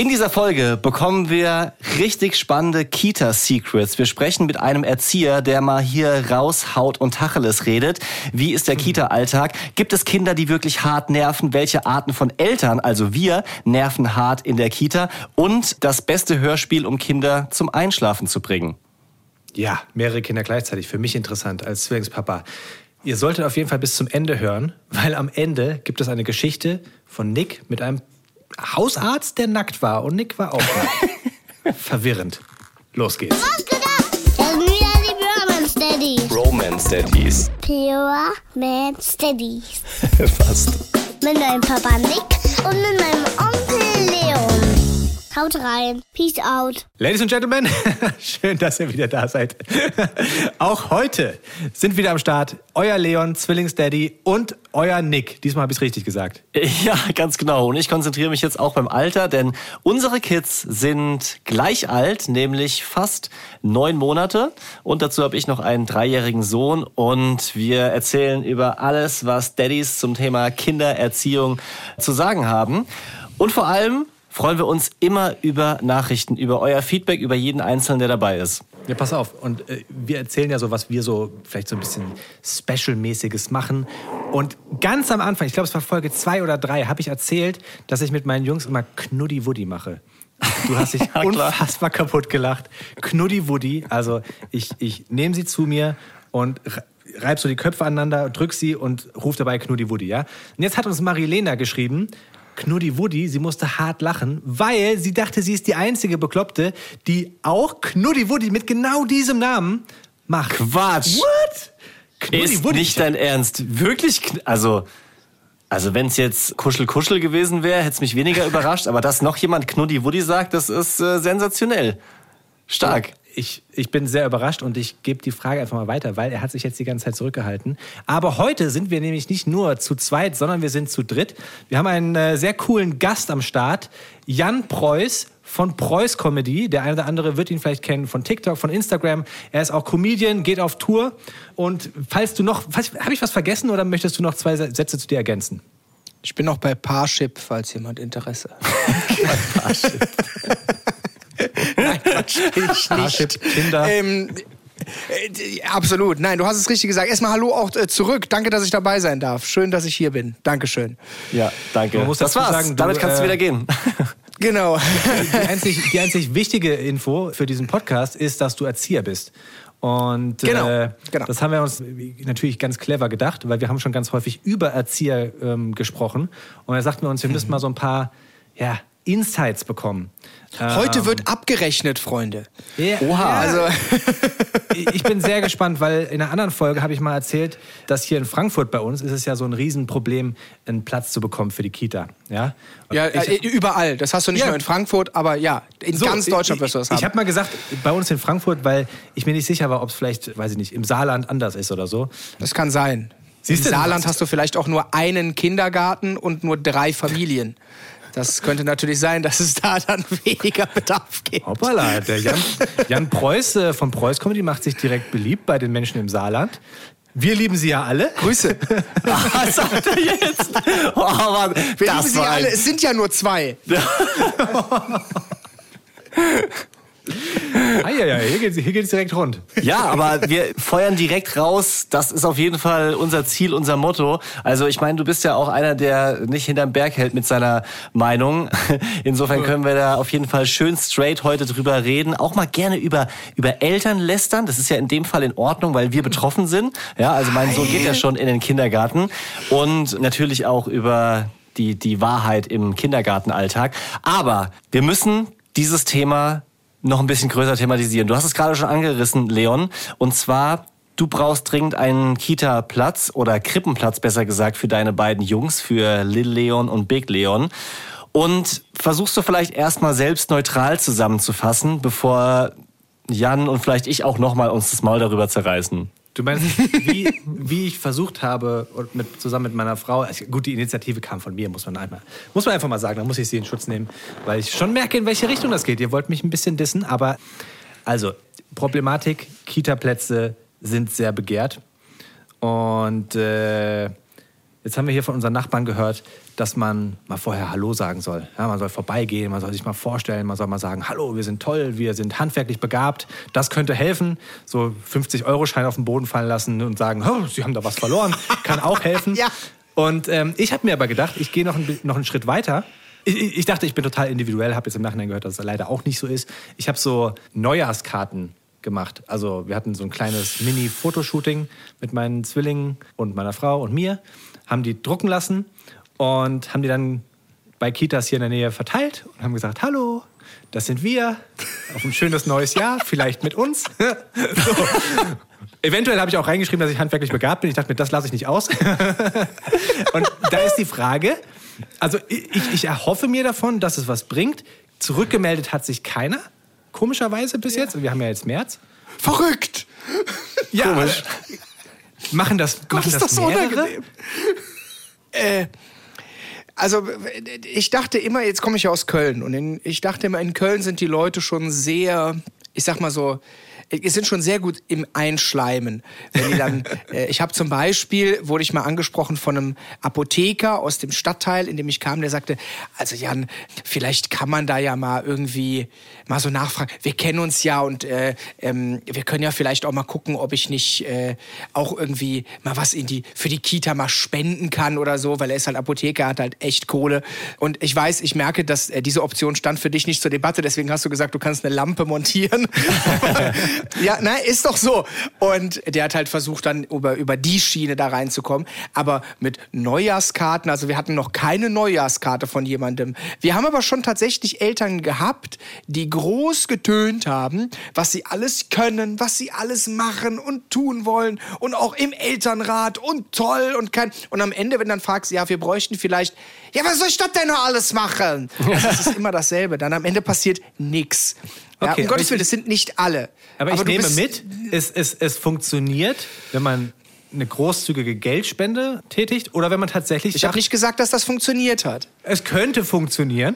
In dieser Folge bekommen wir richtig spannende Kita-Secrets. Wir sprechen mit einem Erzieher, der mal hier raushaut und Tacheles redet. Wie ist der Kita-Alltag? Gibt es Kinder, die wirklich hart nerven? Welche Arten von Eltern, also wir, nerven hart in der Kita? Und das beste Hörspiel, um Kinder zum Einschlafen zu bringen. Ja, mehrere Kinder gleichzeitig. Für mich interessant als Zwillingspapa. Ihr solltet auf jeden Fall bis zum Ende hören, weil am Ende gibt es eine Geschichte von Nick mit einem Hausarzt, der nackt war. Und Nick war auch nackt. Verwirrend. Los geht's. Was gedacht? Das sind wieder die Bromance Daddies. Romance Daddies. Pure Man Steadies. Fast. Mit meinem Papa Nick und mit meinem Onkel Leon. Haut rein. Peace out. Ladies and Gentlemen, schön, dass ihr wieder da seid. Auch heute sind wieder am Start euer Leon, Zwillingsdaddy und euer Nick. Diesmal habe ich es richtig gesagt. Ja, ganz genau. Und ich konzentriere mich jetzt auch beim Alter, denn unsere Kids sind gleich alt, nämlich fast neun Monate. Und dazu habe ich noch einen dreijährigen Sohn. Und wir erzählen über alles, was Daddys zum Thema Kindererziehung zu sagen haben. Und vor allem freuen wir uns immer über Nachrichten, über euer Feedback, über jeden Einzelnen, der dabei ist. Ja, pass auf. Und äh, wir erzählen ja so, was wir so vielleicht so ein bisschen Special-mäßiges machen. Und ganz am Anfang, ich glaube, es war Folge zwei oder drei, habe ich erzählt, dass ich mit meinen Jungs immer Knuddi-Wuddi mache. Du hast dich klar. unfassbar kaputt gelacht. Knuddi-Wuddi. Also ich, ich nehme sie zu mir und re- reib so die Köpfe aneinander, drück sie und ruf dabei Knuddi-Wuddi, ja? Und jetzt hat uns Marilena geschrieben, Knuddi Woody, sie musste hart lachen, weil sie dachte, sie ist die einzige Bekloppte, die auch Knuddi Woody mit genau diesem Namen macht. Quatsch! What? Knuddi Ist Woody. nicht dein Ernst. Wirklich? Also, also wenn es jetzt Kuschel Kuschel gewesen wäre, hätte es mich weniger überrascht. Aber dass noch jemand Knuddi Woody sagt, das ist äh, sensationell. Stark. Ich, ich bin sehr überrascht und ich gebe die Frage einfach mal weiter, weil er hat sich jetzt die ganze Zeit zurückgehalten. Aber heute sind wir nämlich nicht nur zu zweit, sondern wir sind zu dritt. Wir haben einen äh, sehr coolen Gast am Start, Jan Preuß von Preuß Comedy. Der eine oder andere wird ihn vielleicht kennen von TikTok, von Instagram. Er ist auch Comedian, geht auf Tour. Und falls du noch, habe ich was vergessen oder möchtest du noch zwei Sätze zu dir ergänzen? Ich bin noch bei Parship, falls jemand Interesse hat. Nein, Quatsch, bin ich Parship, nicht. Tinder. Ähm, äh, absolut. Nein, du hast es richtig gesagt. Erstmal Hallo auch äh, zurück. Danke, dass ich dabei sein darf. Schön, dass ich hier bin. Dankeschön. Ja, danke. Man muss das war's. sagen, du, Damit kannst du äh, wieder gehen. Genau. Die einzig, die einzig wichtige Info für diesen Podcast ist, dass du Erzieher bist. Und Genau, äh, genau. das haben wir uns natürlich ganz clever gedacht, weil wir haben schon ganz häufig über Erzieher ähm, gesprochen. Und da sagten wir uns, wir müssen mal so ein paar ja, Insights bekommen. Heute wird abgerechnet, Freunde. Ja, Oha. Also, ich bin sehr gespannt, weil in einer anderen Folge habe ich mal erzählt, dass hier in Frankfurt bei uns ist es ja so ein Riesenproblem, einen Platz zu bekommen für die Kita. Ja, ja, ich, äh, überall. Das hast du nicht Ja. nur in Frankfurt, aber ja, in So, ganz Deutschland wirst du das Ich, ich haben. habe mal gesagt, bei uns in Frankfurt, weil ich mir nicht sicher war, ob es vielleicht, weiß ich nicht, im Saarland anders ist oder so. Das kann sein. Siehst Im Saarland hast du vielleicht auch nur einen Kindergarten und nur drei Familien. Das könnte natürlich sein, dass es da dann weniger Bedarf gibt. Hoppala, der Jan, Jan Preuß äh, von Preuß Comedy macht sich direkt beliebt bei den Menschen im Saarland. Wir lieben sie ja alle. Grüße. Was sagt er jetzt? Oh, Mann, Wir das lieben sie alle. Es sind ja nur zwei. Ah, ja, ja, hier geht's, hier geht's direkt rund. Ja, aber wir feuern direkt raus. Das ist auf jeden Fall unser Ziel, unser Motto. Also ich meine, du bist ja auch einer, der nicht hinterm Berg hält mit seiner Meinung. Insofern können wir da auf jeden Fall schön straight heute drüber reden. Auch mal gerne über, über Eltern lästern. Das ist ja in dem Fall in Ordnung, weil wir betroffen sind. Ja, also mein Sohn geht ja schon in den Kindergarten. Und natürlich auch über die, die Wahrheit im Kindergartenalltag. Aber wir müssen dieses Thema noch ein bisschen größer thematisieren. Du hast es gerade schon angerissen, Leon. Und zwar, du brauchst dringend einen Kita-Platz oder Krippenplatz, besser gesagt, für deine beiden Jungs, für Lil Leon und Big Leon. Und versuchst du vielleicht erstmal selbst neutral zusammenzufassen, bevor Jan und vielleicht ich auch nochmal uns das Maul darüber zerreißen. Du meinst, wie, wie ich versucht habe, mit, zusammen mit meiner Frau, also gut, die Initiative kam von mir, muss man, einmal, muss man einfach mal sagen, da muss ich sie in Schutz nehmen, weil ich schon merke, in welche Richtung das geht. Ihr wollt mich ein bisschen dissen, aber also, Problematik, Kita-Plätze sind sehr begehrt und äh, Jetzt haben wir hier von unseren Nachbarn gehört, dass man mal vorher Hallo sagen soll. Ja, man soll vorbeigehen, man soll sich mal vorstellen, man soll mal sagen, Hallo, wir sind toll, wir sind handwerklich begabt. Das könnte helfen. So 50-Euro-Schein auf den Boden fallen lassen und sagen, oh, Sie haben da was verloren. Kann auch helfen. Ja. Und ähm, ich habe mir aber gedacht, ich gehe noch, ein, noch einen Schritt weiter. Ich, ich dachte, ich bin total individuell, habe jetzt im Nachhinein gehört, dass es leider auch nicht so ist. Ich habe so Neujahrskarten gemacht. Also wir hatten so ein kleines Mini-Fotoshooting mit meinen Zwillingen und meiner Frau und mir, haben die drucken lassen und haben die dann bei Kitas hier in der Nähe verteilt und haben gesagt, hallo, das sind wir, auf ein schönes neues Jahr, vielleicht mit uns. so. Eventuell habe ich auch reingeschrieben, dass ich handwerklich begabt bin. Ich dachte mir, das lasse ich nicht aus. und da ist die Frage, also ich, ich erhoffe mir davon, dass es was bringt. Zurückgemeldet hat sich keiner, komischerweise bis jetzt. Und wir haben ja jetzt März. Verrückt! Ja, Komisch. Machen das, machen ist das, das mehrere? unangenehm. Äh, also ich dachte immer, jetzt komme ich ja aus Köln und in, ich dachte immer, in Köln sind die Leute schon sehr, ich sag mal so, äh, sind schon sehr gut im Einschleimen. Wenn die dann, äh, ich habe zum Beispiel, wurde ich mal angesprochen von einem Apotheker aus dem Stadtteil, in dem ich kam, der sagte, also Jan, vielleicht kann man da ja mal irgendwie mal so nachfragen. Wir kennen uns ja und äh, ähm, wir können ja vielleicht auch mal gucken, ob ich nicht äh, auch irgendwie mal was in die für die Kita mal spenden kann oder so, weil er ist halt Apotheker, hat halt echt Kohle. Und ich weiß, ich merke, dass äh, diese Option stand für dich nicht zur Debatte, deswegen hast du gesagt, du kannst eine Lampe montieren. ja, nein, ist doch so. Und der hat halt versucht, dann über, über die Schiene da reinzukommen. Aber mit Neujahrskarten, also wir hatten noch keine Neujahrskarte von jemandem. Wir haben aber schon tatsächlich Eltern gehabt, die groß getönt haben, was sie alles können, was sie alles machen und tun wollen und auch im Elternrat und toll und kann. Und am Ende, wenn dann fragst, ja, wir bräuchten vielleicht, ja, was soll ich das denn noch alles machen? Also das ist immer dasselbe. Dann am Ende passiert nichts. Ja, Okay, um aber Gottes ich- Willen, das sind nicht alle. Aber ich du nehme bist- mit, es, es, es funktioniert, wenn man eine großzügige Geldspende tätigt oder wenn man tatsächlich Ich habe nicht gesagt, dass das funktioniert hat. es könnte funktionieren.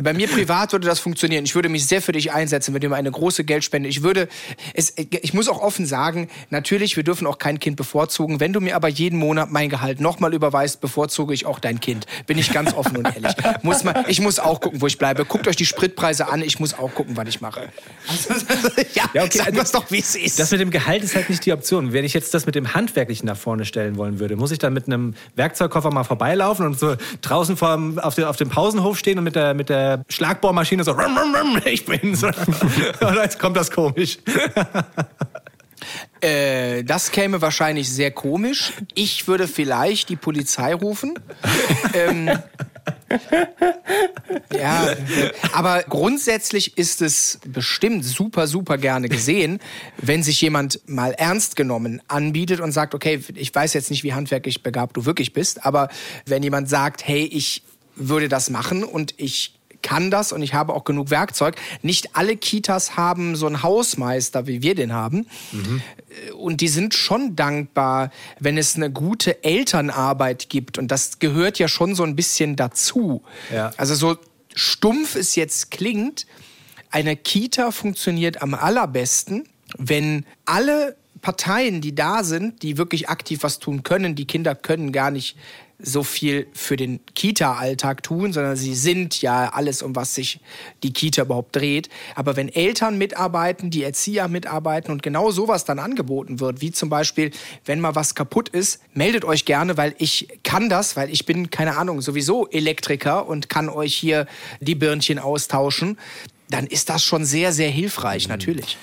Bei mir privat würde das funktionieren. Ich würde mich sehr für dich einsetzen, wenn du mir eine große Geldspende. Ich würde, es, ich muss auch offen sagen, natürlich, wir dürfen auch kein Kind bevorzugen. Wenn du mir aber jeden Monat mein Gehalt nochmal überweist, bevorzuge ich auch dein Kind. Bin ich ganz offen und ehrlich. Muss man, ich muss auch gucken, wo ich bleibe. Guckt euch die Spritpreise an. Ich muss auch gucken, was ich mache. Also, ja, Ja, okay, sagen also- wir's doch, wie es ist. Das mit dem Gehalt ist halt nicht die Option. Wenn ich jetzt das mit dem Handwerklichen nach vorne stellen wollen würde, muss ich dann mit einem Werkzeugkoffer mal vorbeilaufen und so draußen vorm, auf, dem, auf dem Pausenhof stehen und mit der, mit der Schlagbohrmaschine so, rum, rum, rum, ich bin's. Oder jetzt kommt das komisch. Äh, das käme wahrscheinlich sehr komisch. Ich würde vielleicht die Polizei rufen. ähm, ja, aber grundsätzlich ist es bestimmt super, super gerne gesehen, wenn sich jemand mal ernst genommen anbietet und sagt, okay, ich weiß jetzt nicht, wie handwerklich begabt du wirklich bist, aber wenn jemand sagt, hey, ich würde das machen und ich kann das und ich habe auch genug Werkzeug. Nicht alle Kitas haben so einen Hausmeister, wie wir den haben. Und die sind schon dankbar, wenn es eine gute Elternarbeit gibt. Und das gehört ja schon so ein bisschen dazu. Ja. Also so stumpf es jetzt klingt, eine Kita funktioniert am allerbesten, wenn alle Parteien, die da sind, die wirklich aktiv was tun können, die Kinder können gar nicht so viel für den Kita-Alltag tun, sondern sie sind ja alles, um was sich die Kita überhaupt dreht. Aber wenn Eltern mitarbeiten, die Erzieher mitarbeiten und genau sowas dann angeboten wird, wie zum Beispiel, wenn mal was kaputt ist, meldet euch gerne, weil ich kann das, weil ich bin, keine Ahnung, sowieso Elektriker und kann euch hier die Birnchen austauschen, dann ist das schon sehr, sehr hilfreich, natürlich.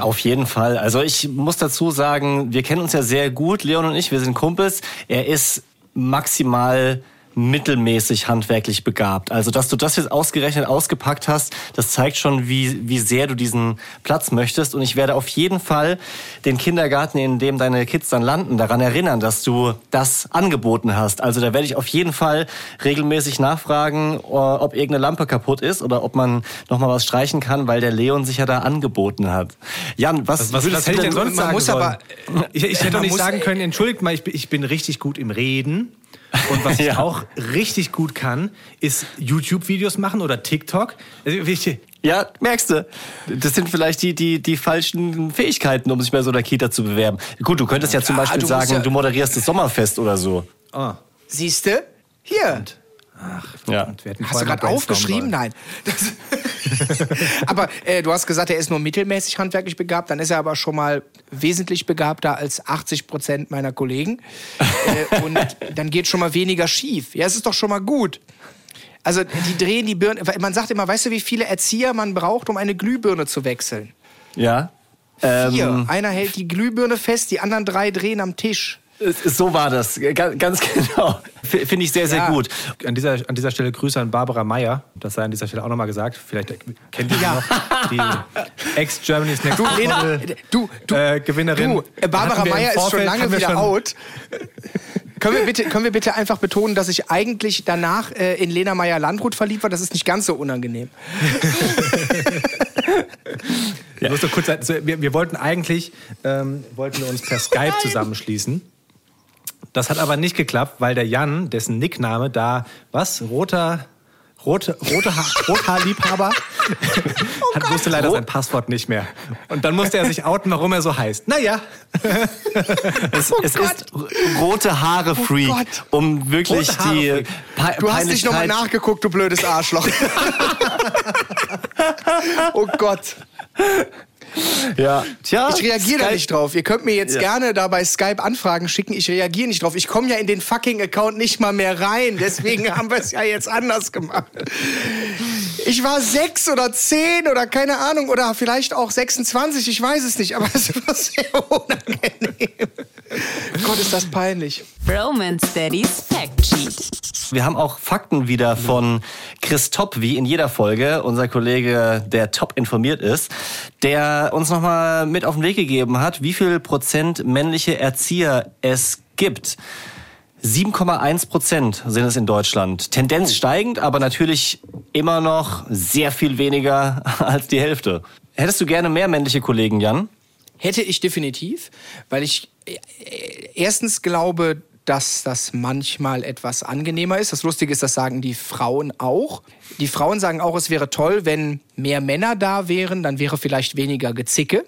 Auf jeden Fall. Also ich muss dazu sagen, wir kennen uns ja sehr gut, Leon und ich, wir sind Kumpels. Er ist maximal mittelmäßig handwerklich begabt. Also, dass du das jetzt ausgerechnet ausgepackt hast, das zeigt schon, wie, wie sehr du diesen Platz möchtest. Und ich werde auf jeden Fall den Kindergarten, in dem deine Kids dann landen, daran erinnern, dass du das angeboten hast. Also, da werde ich auf jeden Fall regelmäßig nachfragen, ob irgendeine Lampe kaputt ist oder ob man noch mal was streichen kann, weil der Leon sich ja da angeboten hat. Jan, was, Was, was hätte ich denn sonst sagen muss aber- ich, ich hätte doch nicht sagen können, entschuldigt mal, ich bin, ich bin richtig gut im Reden. Und was ich Ja. auch richtig gut kann, ist YouTube-Videos machen oder TikTok. Also, ich, Ja, merkst du. Das sind vielleicht die, die, die falschen Fähigkeiten, um sich bei so einer Kita zu bewerben. Gut, du könntest ja, zum Ja, Beispiel du musst sagen, ja- du moderierst das Sommerfest oder so. oh, Siehste? Hier. Ja. Und wir hätten Hast du gerade aufgeschrieben? Nein. Das aber äh, du hast gesagt, er ist nur mittelmäßig handwerklich begabt. Dann ist er aber schon mal wesentlich begabter als 80 Prozent meiner Kollegen. äh, und dann geht schon mal weniger schief. Ja, es ist doch schon mal gut. Also die drehen die Birne. Man sagt immer, weißt du, wie viele Erzieher man braucht, um eine Glühbirne zu wechseln? Ja. Vier. Ähm, Einer hält die Glühbirne fest, die anderen drei drehen am Tisch. So war das. Ganz, ganz genau. Finde ich sehr, sehr Ja. gut. An dieser, an dieser Stelle Grüße an Barbara Meyer. Das sei an dieser Stelle auch nochmal gesagt. Vielleicht kennt ihr Ja. noch. Die Ex-Germany's Next Du, Lena, Topmodel, du, du, äh, Gewinnerin. du äh, Barbara Meyer ist schon lange wieder schon- out. können, wir bitte, können wir bitte einfach betonen, dass ich eigentlich danach äh, in Lena Meyer Landrut verliebt war? Das ist nicht ganz so unangenehm. Nur kurz wir, wir wollten eigentlich ähm, wollten wir uns per Skype zusammenschließen. Das hat aber nicht geklappt, weil der Jan, dessen Nickname da, was? Roter. Rote, rote ha Rothaarliebhaber hat, wusste leider sein Passwort nicht mehr. Und dann musste er sich outen, warum er so heißt. Naja, Es, Oh es ist rote Haare Freak, Gott. um wirklich Rote die. Pe Du hast nicht nochmal nachgeguckt, du blödes Arschloch. oh Gott. Ja. Tja, Ich reagiere da nicht drauf. Ihr könnt mir jetzt Ja. gerne da bei Skype Anfragen schicken. Ich reagiere nicht drauf. Ich komme ja in den fucking Account nicht mal mehr rein. Deswegen haben wir es ja jetzt anders gemacht. Ich war sechs oder zehn oder keine Ahnung oder vielleicht auch 26. Ich weiß es nicht, aber es war sehr unangenehm. Gott, ist das peinlich. Romance Daddy's Fact Sheet. Wir haben auch Fakten wieder von Chris Topp, wie in jeder Folge, unser Kollege, der top informiert ist, der uns nochmal mit auf den Weg gegeben hat, wie viel Prozent männliche Erzieher es gibt. 7,1 Prozent sind es in Deutschland. Tendenz steigend, aber natürlich immer noch sehr viel weniger als die Hälfte. Hättest du gerne mehr männliche Kollegen, Jan? Hätte ich definitiv, weil ich äh, erstens glaube, dass das manchmal etwas angenehmer ist. Das Lustige ist, das sagen die Frauen auch. Die Frauen sagen auch, es wäre toll, wenn mehr Männer da wären, dann wäre vielleicht weniger Gezicke.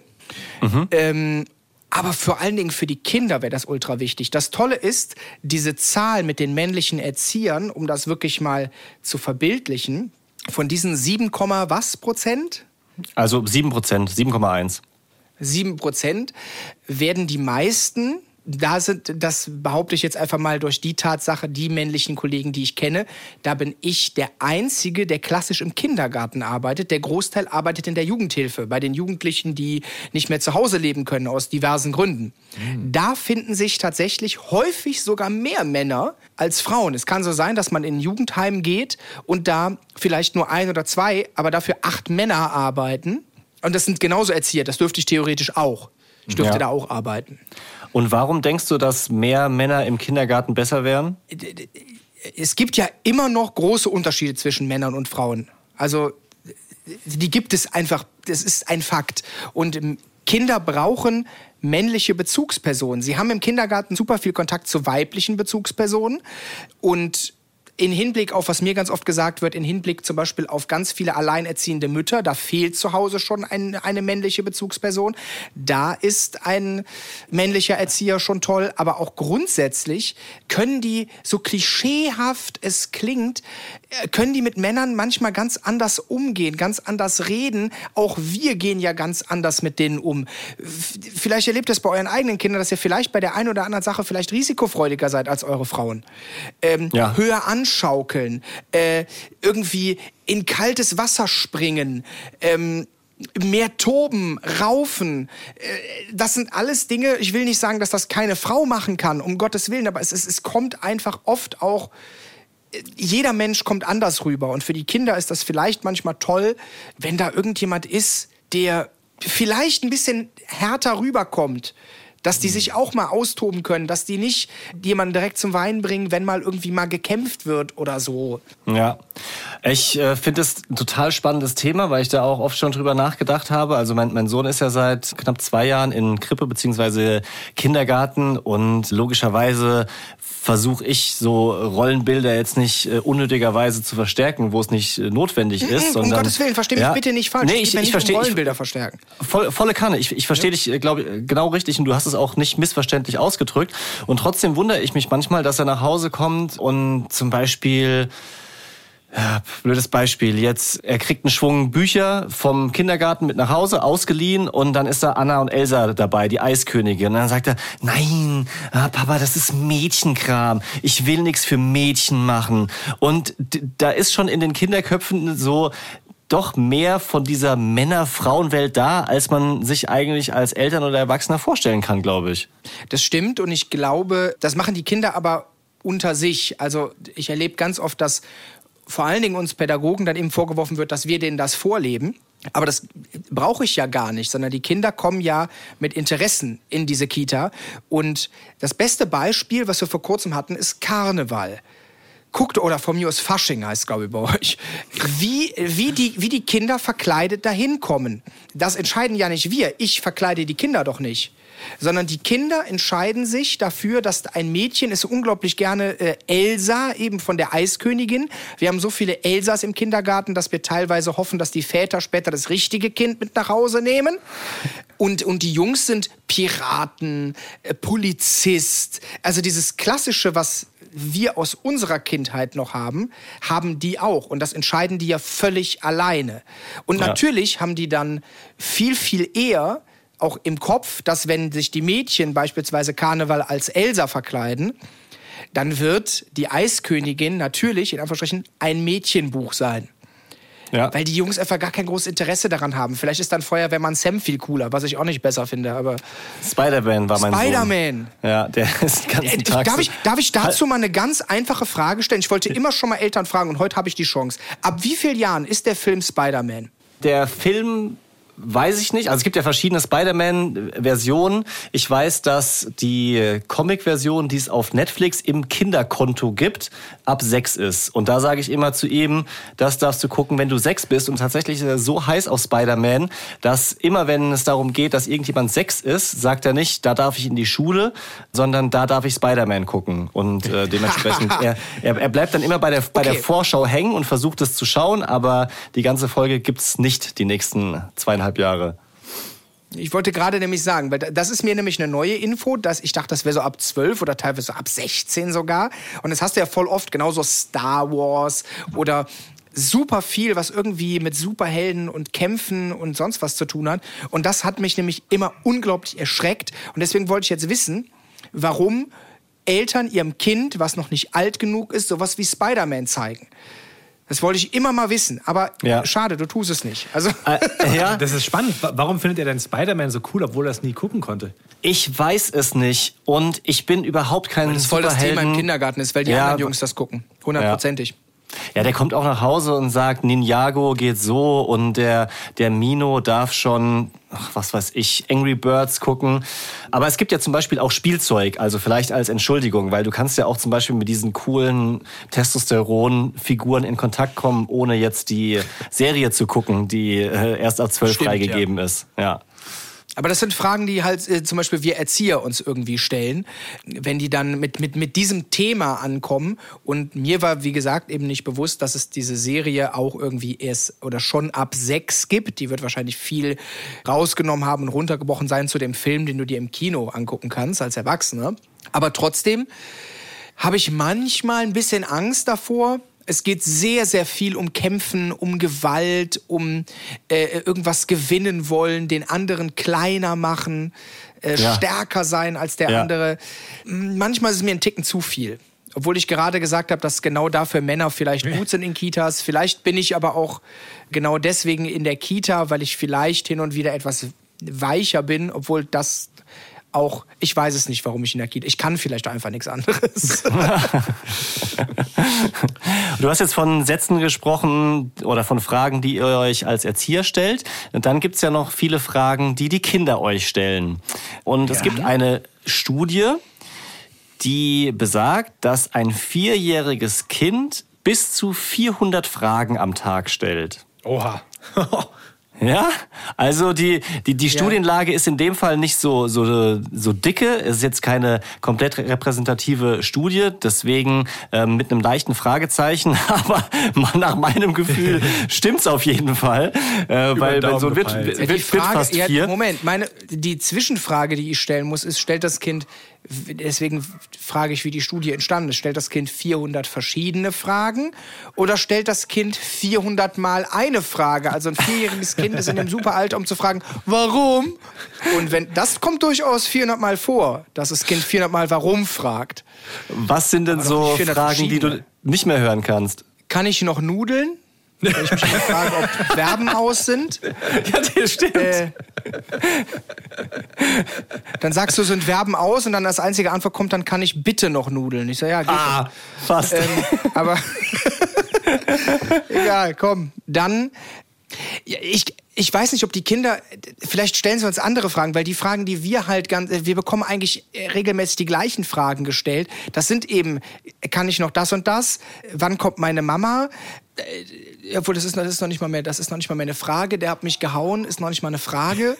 Ähm, aber vor allen Dingen für die Kinder wäre das ultra wichtig. Das Tolle ist, diese Zahl mit den männlichen Erziehern, um das wirklich mal zu verbildlichen, von diesen 7, Komma was Prozent? Also 7 Prozent, 7,1. 7 Prozent werden die meisten, da sind, das behaupte ich jetzt einfach mal durch die Tatsache, die männlichen Kollegen, die ich kenne, da bin ich der Einzige, der klassisch im Kindergarten arbeitet. Der Großteil arbeitet in der Jugendhilfe, bei den Jugendlichen, die nicht mehr zu Hause leben können, aus diversen Gründen. Da finden sich tatsächlich häufig sogar mehr Männer als Frauen. Es kann so sein, dass man in ein Jugendheim geht und da vielleicht nur ein oder zwei, aber dafür acht Männer arbeiten. Und das sind genauso Erzieher, das dürfte ich theoretisch auch. Ich dürfte Ja. da auch arbeiten. Und warum denkst du, dass mehr Männer im Kindergarten besser wären? Es gibt ja immer noch große Unterschiede zwischen Männern und Frauen. Also die gibt es einfach, das ist ein Fakt. Und Kinder brauchen männliche Bezugspersonen. Sie haben im Kindergarten super viel Kontakt zu weiblichen Bezugspersonen und in Hinblick auf, was mir ganz oft gesagt wird, in Hinblick zum Beispiel auf ganz viele alleinerziehende Mütter, da fehlt zu Hause schon ein, eine männliche Bezugsperson. Da ist ein männlicher Erzieher schon toll, aber auch grundsätzlich können die, so klischeehaft es klingt, äh, können die mit Männern manchmal ganz anders umgehen, ganz anders reden. Auch wir gehen ja ganz anders mit denen um. Vielleicht erlebt es bei euren eigenen Kindern, dass ihr vielleicht bei der einen oder anderen Sache vielleicht risikofreudiger seid als eure Frauen. Ähm, Ja. Höher anschaukeln, äh, irgendwie in kaltes Wasser springen, ähm, mehr toben, raufen. Äh, Das sind alles Dinge, ich will nicht sagen, dass das keine Frau machen kann, um Gottes Willen, aber es, es, es kommt einfach oft auch jeder Mensch kommt anders rüber. Und für die Kinder ist das vielleicht manchmal toll, wenn da irgendjemand ist, der vielleicht ein bisschen härter rüberkommt. Dass die sich auch mal austoben können, dass die nicht jemanden direkt zum Wein bringen, wenn mal irgendwie mal gekämpft wird oder so. Ja. Ich äh, finde es ein total spannendes Thema, weil ich da auch oft schon drüber nachgedacht habe. Also mein, mein Sohn ist ja seit knapp zwei Jahren in Krippe beziehungsweise Kindergarten und logischerweise versuche ich so Rollenbilder jetzt nicht äh, unnötigerweise zu verstärken, wo es nicht äh, notwendig ist. um sondern, Gottes Willen, versteh mich Ja. bitte nicht falsch. Nee, ich, mir ich nicht um verstehe. ich- Rollenbilder verstärken. Voll, volle Kanne. Ich, ich verstehe dich, glaube ich, genau richtig und du hast es auch nicht missverständlich ausgedrückt. Und trotzdem wundere ich mich manchmal, dass er nach Hause kommt und zum Beispiel, ja, blödes Beispiel, jetzt, er kriegt einen Schwung Bücher vom Kindergarten mit nach Hause, ausgeliehen und dann ist da Anna und Elsa dabei, die Eiskönigin. Und dann sagt er, nein, ah, Papa, das ist Mädchenkram. Ich will nichts für Mädchen machen. Und da ist schon in den Kinderköpfen so, doch mehr von dieser Männer-Frauen-Welt da, als man sich eigentlich als Eltern oder Erwachsener vorstellen kann, glaube ich. Das stimmt und ich glaube, das machen die Kinder aber unter sich. Also ich erlebe ganz oft, dass vor allen Dingen uns Pädagogen dann eben vorgeworfen wird, dass wir denen das vorleben. Aber das brauche ich ja gar nicht, sondern die Kinder kommen ja mit Interessen in diese Kita. Und das beste Beispiel, was wir vor kurzem hatten, ist Karneval. Guckt, oder von mir aus Fasching heißt glaube ich bei euch, wie, wie, die, wie die Kinder verkleidet dahin kommen. Das entscheiden ja nicht wir. Ich verkleide die Kinder doch nicht. Sondern die Kinder entscheiden sich dafür, dass ein Mädchen ist unglaublich gerne äh, Elsa, eben von der Eiskönigin. Wir haben so viele Elsas im Kindergarten, dass wir teilweise hoffen, dass die Väter später das richtige Kind mit nach Hause nehmen. Und, und die Jungs sind Piraten, äh, Polizist. Also dieses Klassische, was wir aus unserer Kindheit noch haben, haben die auch. Und das entscheiden die ja völlig alleine. Und Ja. natürlich haben die dann viel, viel eher auch im Kopf, dass wenn sich die Mädchen beispielsweise Karneval als Elsa verkleiden, dann wird die Eiskönigin natürlich in Anführungsstrichen ein Mädchenbuch sein. Ja. Weil die Jungs einfach gar kein großes Interesse daran haben. Vielleicht ist dann Feuerwehrmann Sam viel cooler, was ich auch nicht besser finde, aber. Spider-Man war mein Spider-Man. Ja, der ist ganzen Äh, Tag darf, ich, darf ich dazu mal eine ganz einfache Frage stellen? Ich wollte immer schon mal Eltern fragen und heute habe ich die Chance. Ab wie vielen Jahren ist der Film Spider-Man? Der Film weiß ich nicht. Also es gibt ja verschiedene Spider-Man-Versionen. Ich weiß, dass die Comic-Version, die es auf Netflix im Kinderkonto gibt, ab sechs ist. Und da sage ich immer zu ihm, das darfst du gucken, wenn du sechs bist. Und tatsächlich ist er so heiß auf Spider-Man, dass immer wenn es darum geht, dass irgendjemand sechs ist, sagt er nicht, da darf ich in die Schule, sondern da darf ich Spider-Man gucken. Und äh, dementsprechend, er, er, er bleibt dann immer bei der, bei der. Vorschau hängen und versucht es zu schauen, aber die ganze Folge gibt's nicht die nächsten zweieinhalb Jahre. Ich wollte gerade nämlich sagen, weil das ist mir nämlich eine neue Info, dass ich dachte, das wäre so ab 12 oder teilweise ab 16 sogar. Und das hast du ja voll oft, genauso Star Wars oder super viel, was irgendwie mit Superhelden und Kämpfen und sonst was zu tun hat. Und das hat mich nämlich immer unglaublich erschreckt. Und deswegen wollte ich jetzt wissen, warum Eltern ihrem Kind, was noch nicht alt genug ist, sowas wie Spider-Man zeigen. Das wollte ich immer mal wissen. Aber Ja. schade, du tust es nicht. Also. Äh, ja, Das ist spannend. Wa- Warum findet er denn Spider-Man so cool, obwohl er es nie gucken konnte? ich weiß es nicht und ich bin überhaupt kein Das ist voll das Thema im Superhelden- Kindergarten ist, weil die Ja, anderen Jungs das gucken. Hundertprozentig. Ja, der kommt auch nach Hause und sagt, Ninjago geht so und der, der Mino darf schon, ach, was weiß ich, Angry Birds gucken. Aber es gibt ja zum Beispiel auch Spielzeug, also vielleicht als Entschuldigung, weil du kannst ja auch zum Beispiel mit diesen coolen Testosteron-Figuren in Kontakt kommen, ohne jetzt die Serie zu gucken, die äh, erst ab zwölf freigegeben ist. Ja. Aber das sind Fragen, die halt äh, zum Beispiel wir Erzieher uns irgendwie stellen, wenn die dann mit, mit, mit diesem Thema ankommen. Und mir war, wie gesagt, eben nicht bewusst, dass es diese Serie auch irgendwie erst oder schon ab sechs gibt. Die wird wahrscheinlich viel rausgenommen haben und runtergebrochen sein zu dem Film, den du dir im Kino angucken kannst als Erwachsener. Aber trotzdem habe ich manchmal ein bisschen Angst davor. Es geht sehr, sehr viel um Kämpfen, um Gewalt, um äh, irgendwas gewinnen wollen, den anderen kleiner machen, äh, Ja. stärker sein als der Ja. andere. Manchmal ist es mir ein Ticken zu viel. Obwohl ich gerade gesagt habe, dass genau dafür Männer vielleicht gut sind in Kitas. Vielleicht bin ich aber auch genau deswegen in der Kita, weil ich vielleicht hin und wieder etwas weicher bin, obwohl das auch, ich weiß es nicht, warum ich in der Kita, ich kann vielleicht einfach nichts anderes. Du hast jetzt von Sätzen gesprochen oder von Fragen, die ihr euch als Erzieher stellt. Und dann gibt's ja noch viele Fragen, die die Kinder euch stellen. Und es gibt eine Studie, die besagt, dass ein vierjähriges Kind bis zu 400 Fragen am Tag stellt. Oha. Ja, also die, die, die Studienlage ist in dem Fall nicht so, so, so dicke. Es ist jetzt keine komplett repräsentative Studie, deswegen ähm, mit einem leichten Fragezeichen. Aber nach meinem Gefühl stimmt's auf jeden Fall. Äh, weil weil so wird, wird, Ja, wird die Frage, fast ja, vier. Moment, meine, die Zwischenfrage, die ich stellen muss, ist, stellt das Kind, deswegen frage ich, wie die Studie entstanden ist, stellt das Kind 400 verschiedene Fragen oder stellt das Kind 400 mal eine Frage? Also ein vierjähriges Kind ist in dem super Alter, um zu fragen, warum? Und wenn, das kommt durchaus 400 mal vor, dass das Kind 400 mal warum fragt. Was sind denn so nicht 400 Fragen, die du nicht mehr hören kannst? Kann ich noch nudeln? Weil ich mich frage, ob Verben aus sind. Ja, das stimmt. Äh, dann sagst du, sind Verben aus und dann als einzige Antwort kommt, dann kann ich bitte noch nudeln. Ich sage, ja, geht ah, fast. doch. ähm, Aber egal, komm. Dann, ich, ich weiß nicht, ob die Kinder, vielleicht stellen sie uns andere Fragen, weil die Fragen, die wir halt ganz, wir bekommen eigentlich regelmäßig die gleichen Fragen gestellt. Das sind eben, kann ich noch das und das? Wann kommt meine Mama? Obwohl, das ist, das ist noch nicht mal mehr, das ist noch nicht mal mehr eine Frage. Der hat mich gehauen, ist noch nicht mal eine Frage.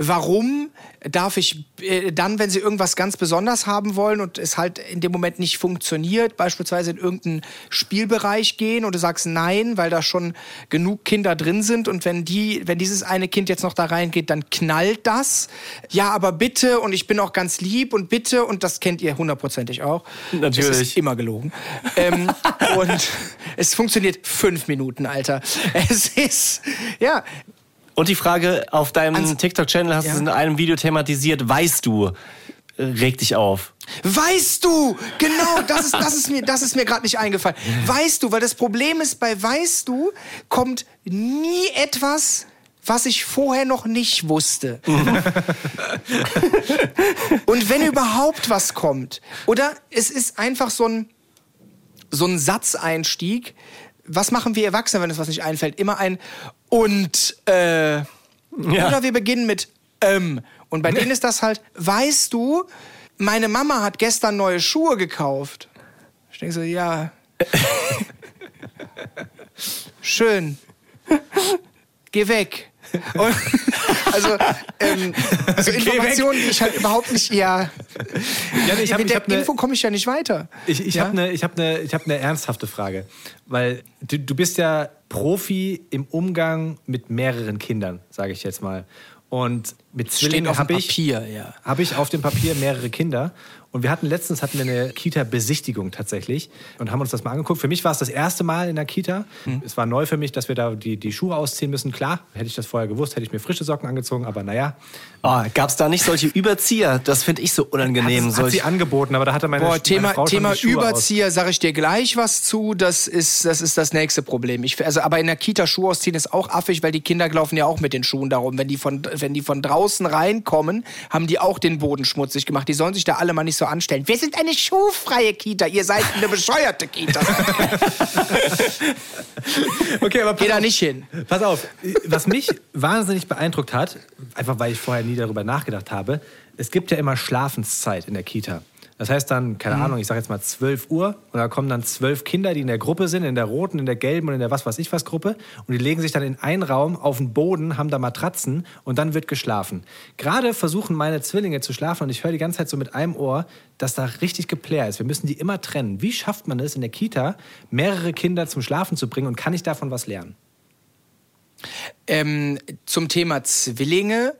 Warum darf ich äh, dann, wenn sie irgendwas ganz besonders haben wollen und es halt in dem Moment nicht funktioniert, beispielsweise in irgendeinen Spielbereich gehen und du sagst nein, weil da schon genug Kinder drin sind und wenn die, wenn dieses eine Kind jetzt noch da reingeht, dann knallt das. Ja, aber bitte und ich bin auch ganz lieb und bitte und das kennt ihr hundertprozentig auch. Natürlich. Es ist immer gelogen. ähm, und es funktioniert fünf Minuten, Alter. Es ist, ja, Und die Frage auf deinem Ans- TikTok-Channel hast du Ja. es in einem Video thematisiert, weißt du, äh, reg dich auf. Weißt du, genau, das ist, das ist mir, das ist mir gerade nicht eingefallen. Weißt du, weil das Problem ist, bei Weißt du kommt nie etwas, was ich vorher noch nicht wusste. Und wenn überhaupt was kommt, oder es ist einfach so ein, so ein Satzeinstieg, was machen wir Erwachsene, wenn uns was nicht einfällt? Immer ein und äh, oder wir beginnen mit ähm. Und bei denen ist das halt, weißt du, meine Mama hat gestern neue Schuhe gekauft. Ich denke so, ja. Schön. Geh weg. Und, also, ähm, so Informationen, die ich halt überhaupt nicht, ja. Ja, ich hab- mit der ne- Info komme ich ja nicht weiter. Ich, ich Ja? habe eine hab ne, hab ne ernsthafte Frage. Weil du, du bist ja Profi im Umgang mit mehreren Kindern, sage ich jetzt mal. Und mit Zwillingen habe ich, Papier, ja. hab ich auf dem Papier mehrere Kinder. Und wir hatten letztens hatten wir eine Kita-Besichtigung tatsächlich und haben uns das mal angeguckt. Für mich war es das erste Mal in der Kita. Mhm. Es war neu für mich, dass wir da die, die Schuhe ausziehen müssen. Klar, hätte ich das vorher gewusst, hätte ich mir frische Socken angezogen. Aber naja, Oh, Gab es da nicht solche Überzieher? Das finde ich so unangenehm. hat, hat sie angeboten, aber da hatte meine, Boah, meine Thema, Frau schon Thema die Schuhe aus. Überzieher sage ich dir gleich was zu. Das ist, das ist das nächste Problem. Ich, also, aber in der Kita Schuhe ausziehen ist auch affig, weil die Kinder laufen ja auch mit den Schuhen darum. Wenn die von, wenn die von draußen reinkommen, haben die auch den Boden schmutzig gemacht. Die sollen sich da alle mal nicht so anstellen. Wir sind eine schuhfreie Kita. Ihr seid eine bescheuerte Kita. Okay, aber Geh da nicht hin. Pass auf, was mich wahnsinnig beeindruckt hat, einfach weil ich vorher nie darüber nachgedacht habe, es gibt ja immer Schlafenszeit in der Kita. Das heißt dann, keine Ahnung, ich sage jetzt mal 12 Uhr und da kommen dann zwölf Kinder, die in der Gruppe sind, in der roten, in der gelben und in der was weiß ich was Gruppe und die legen sich dann in einen Raum auf den Boden, haben da Matratzen und dann wird geschlafen. Gerade versuchen meine Zwillinge zu schlafen und ich höre die ganze Zeit so mit einem Ohr, dass da richtig geplär ist. Wir müssen die immer trennen. Wie schafft man es in der Kita, mehrere Kinder zum Schlafen zu bringen und kann ich davon was lernen? Ähm, zum Thema Zwillinge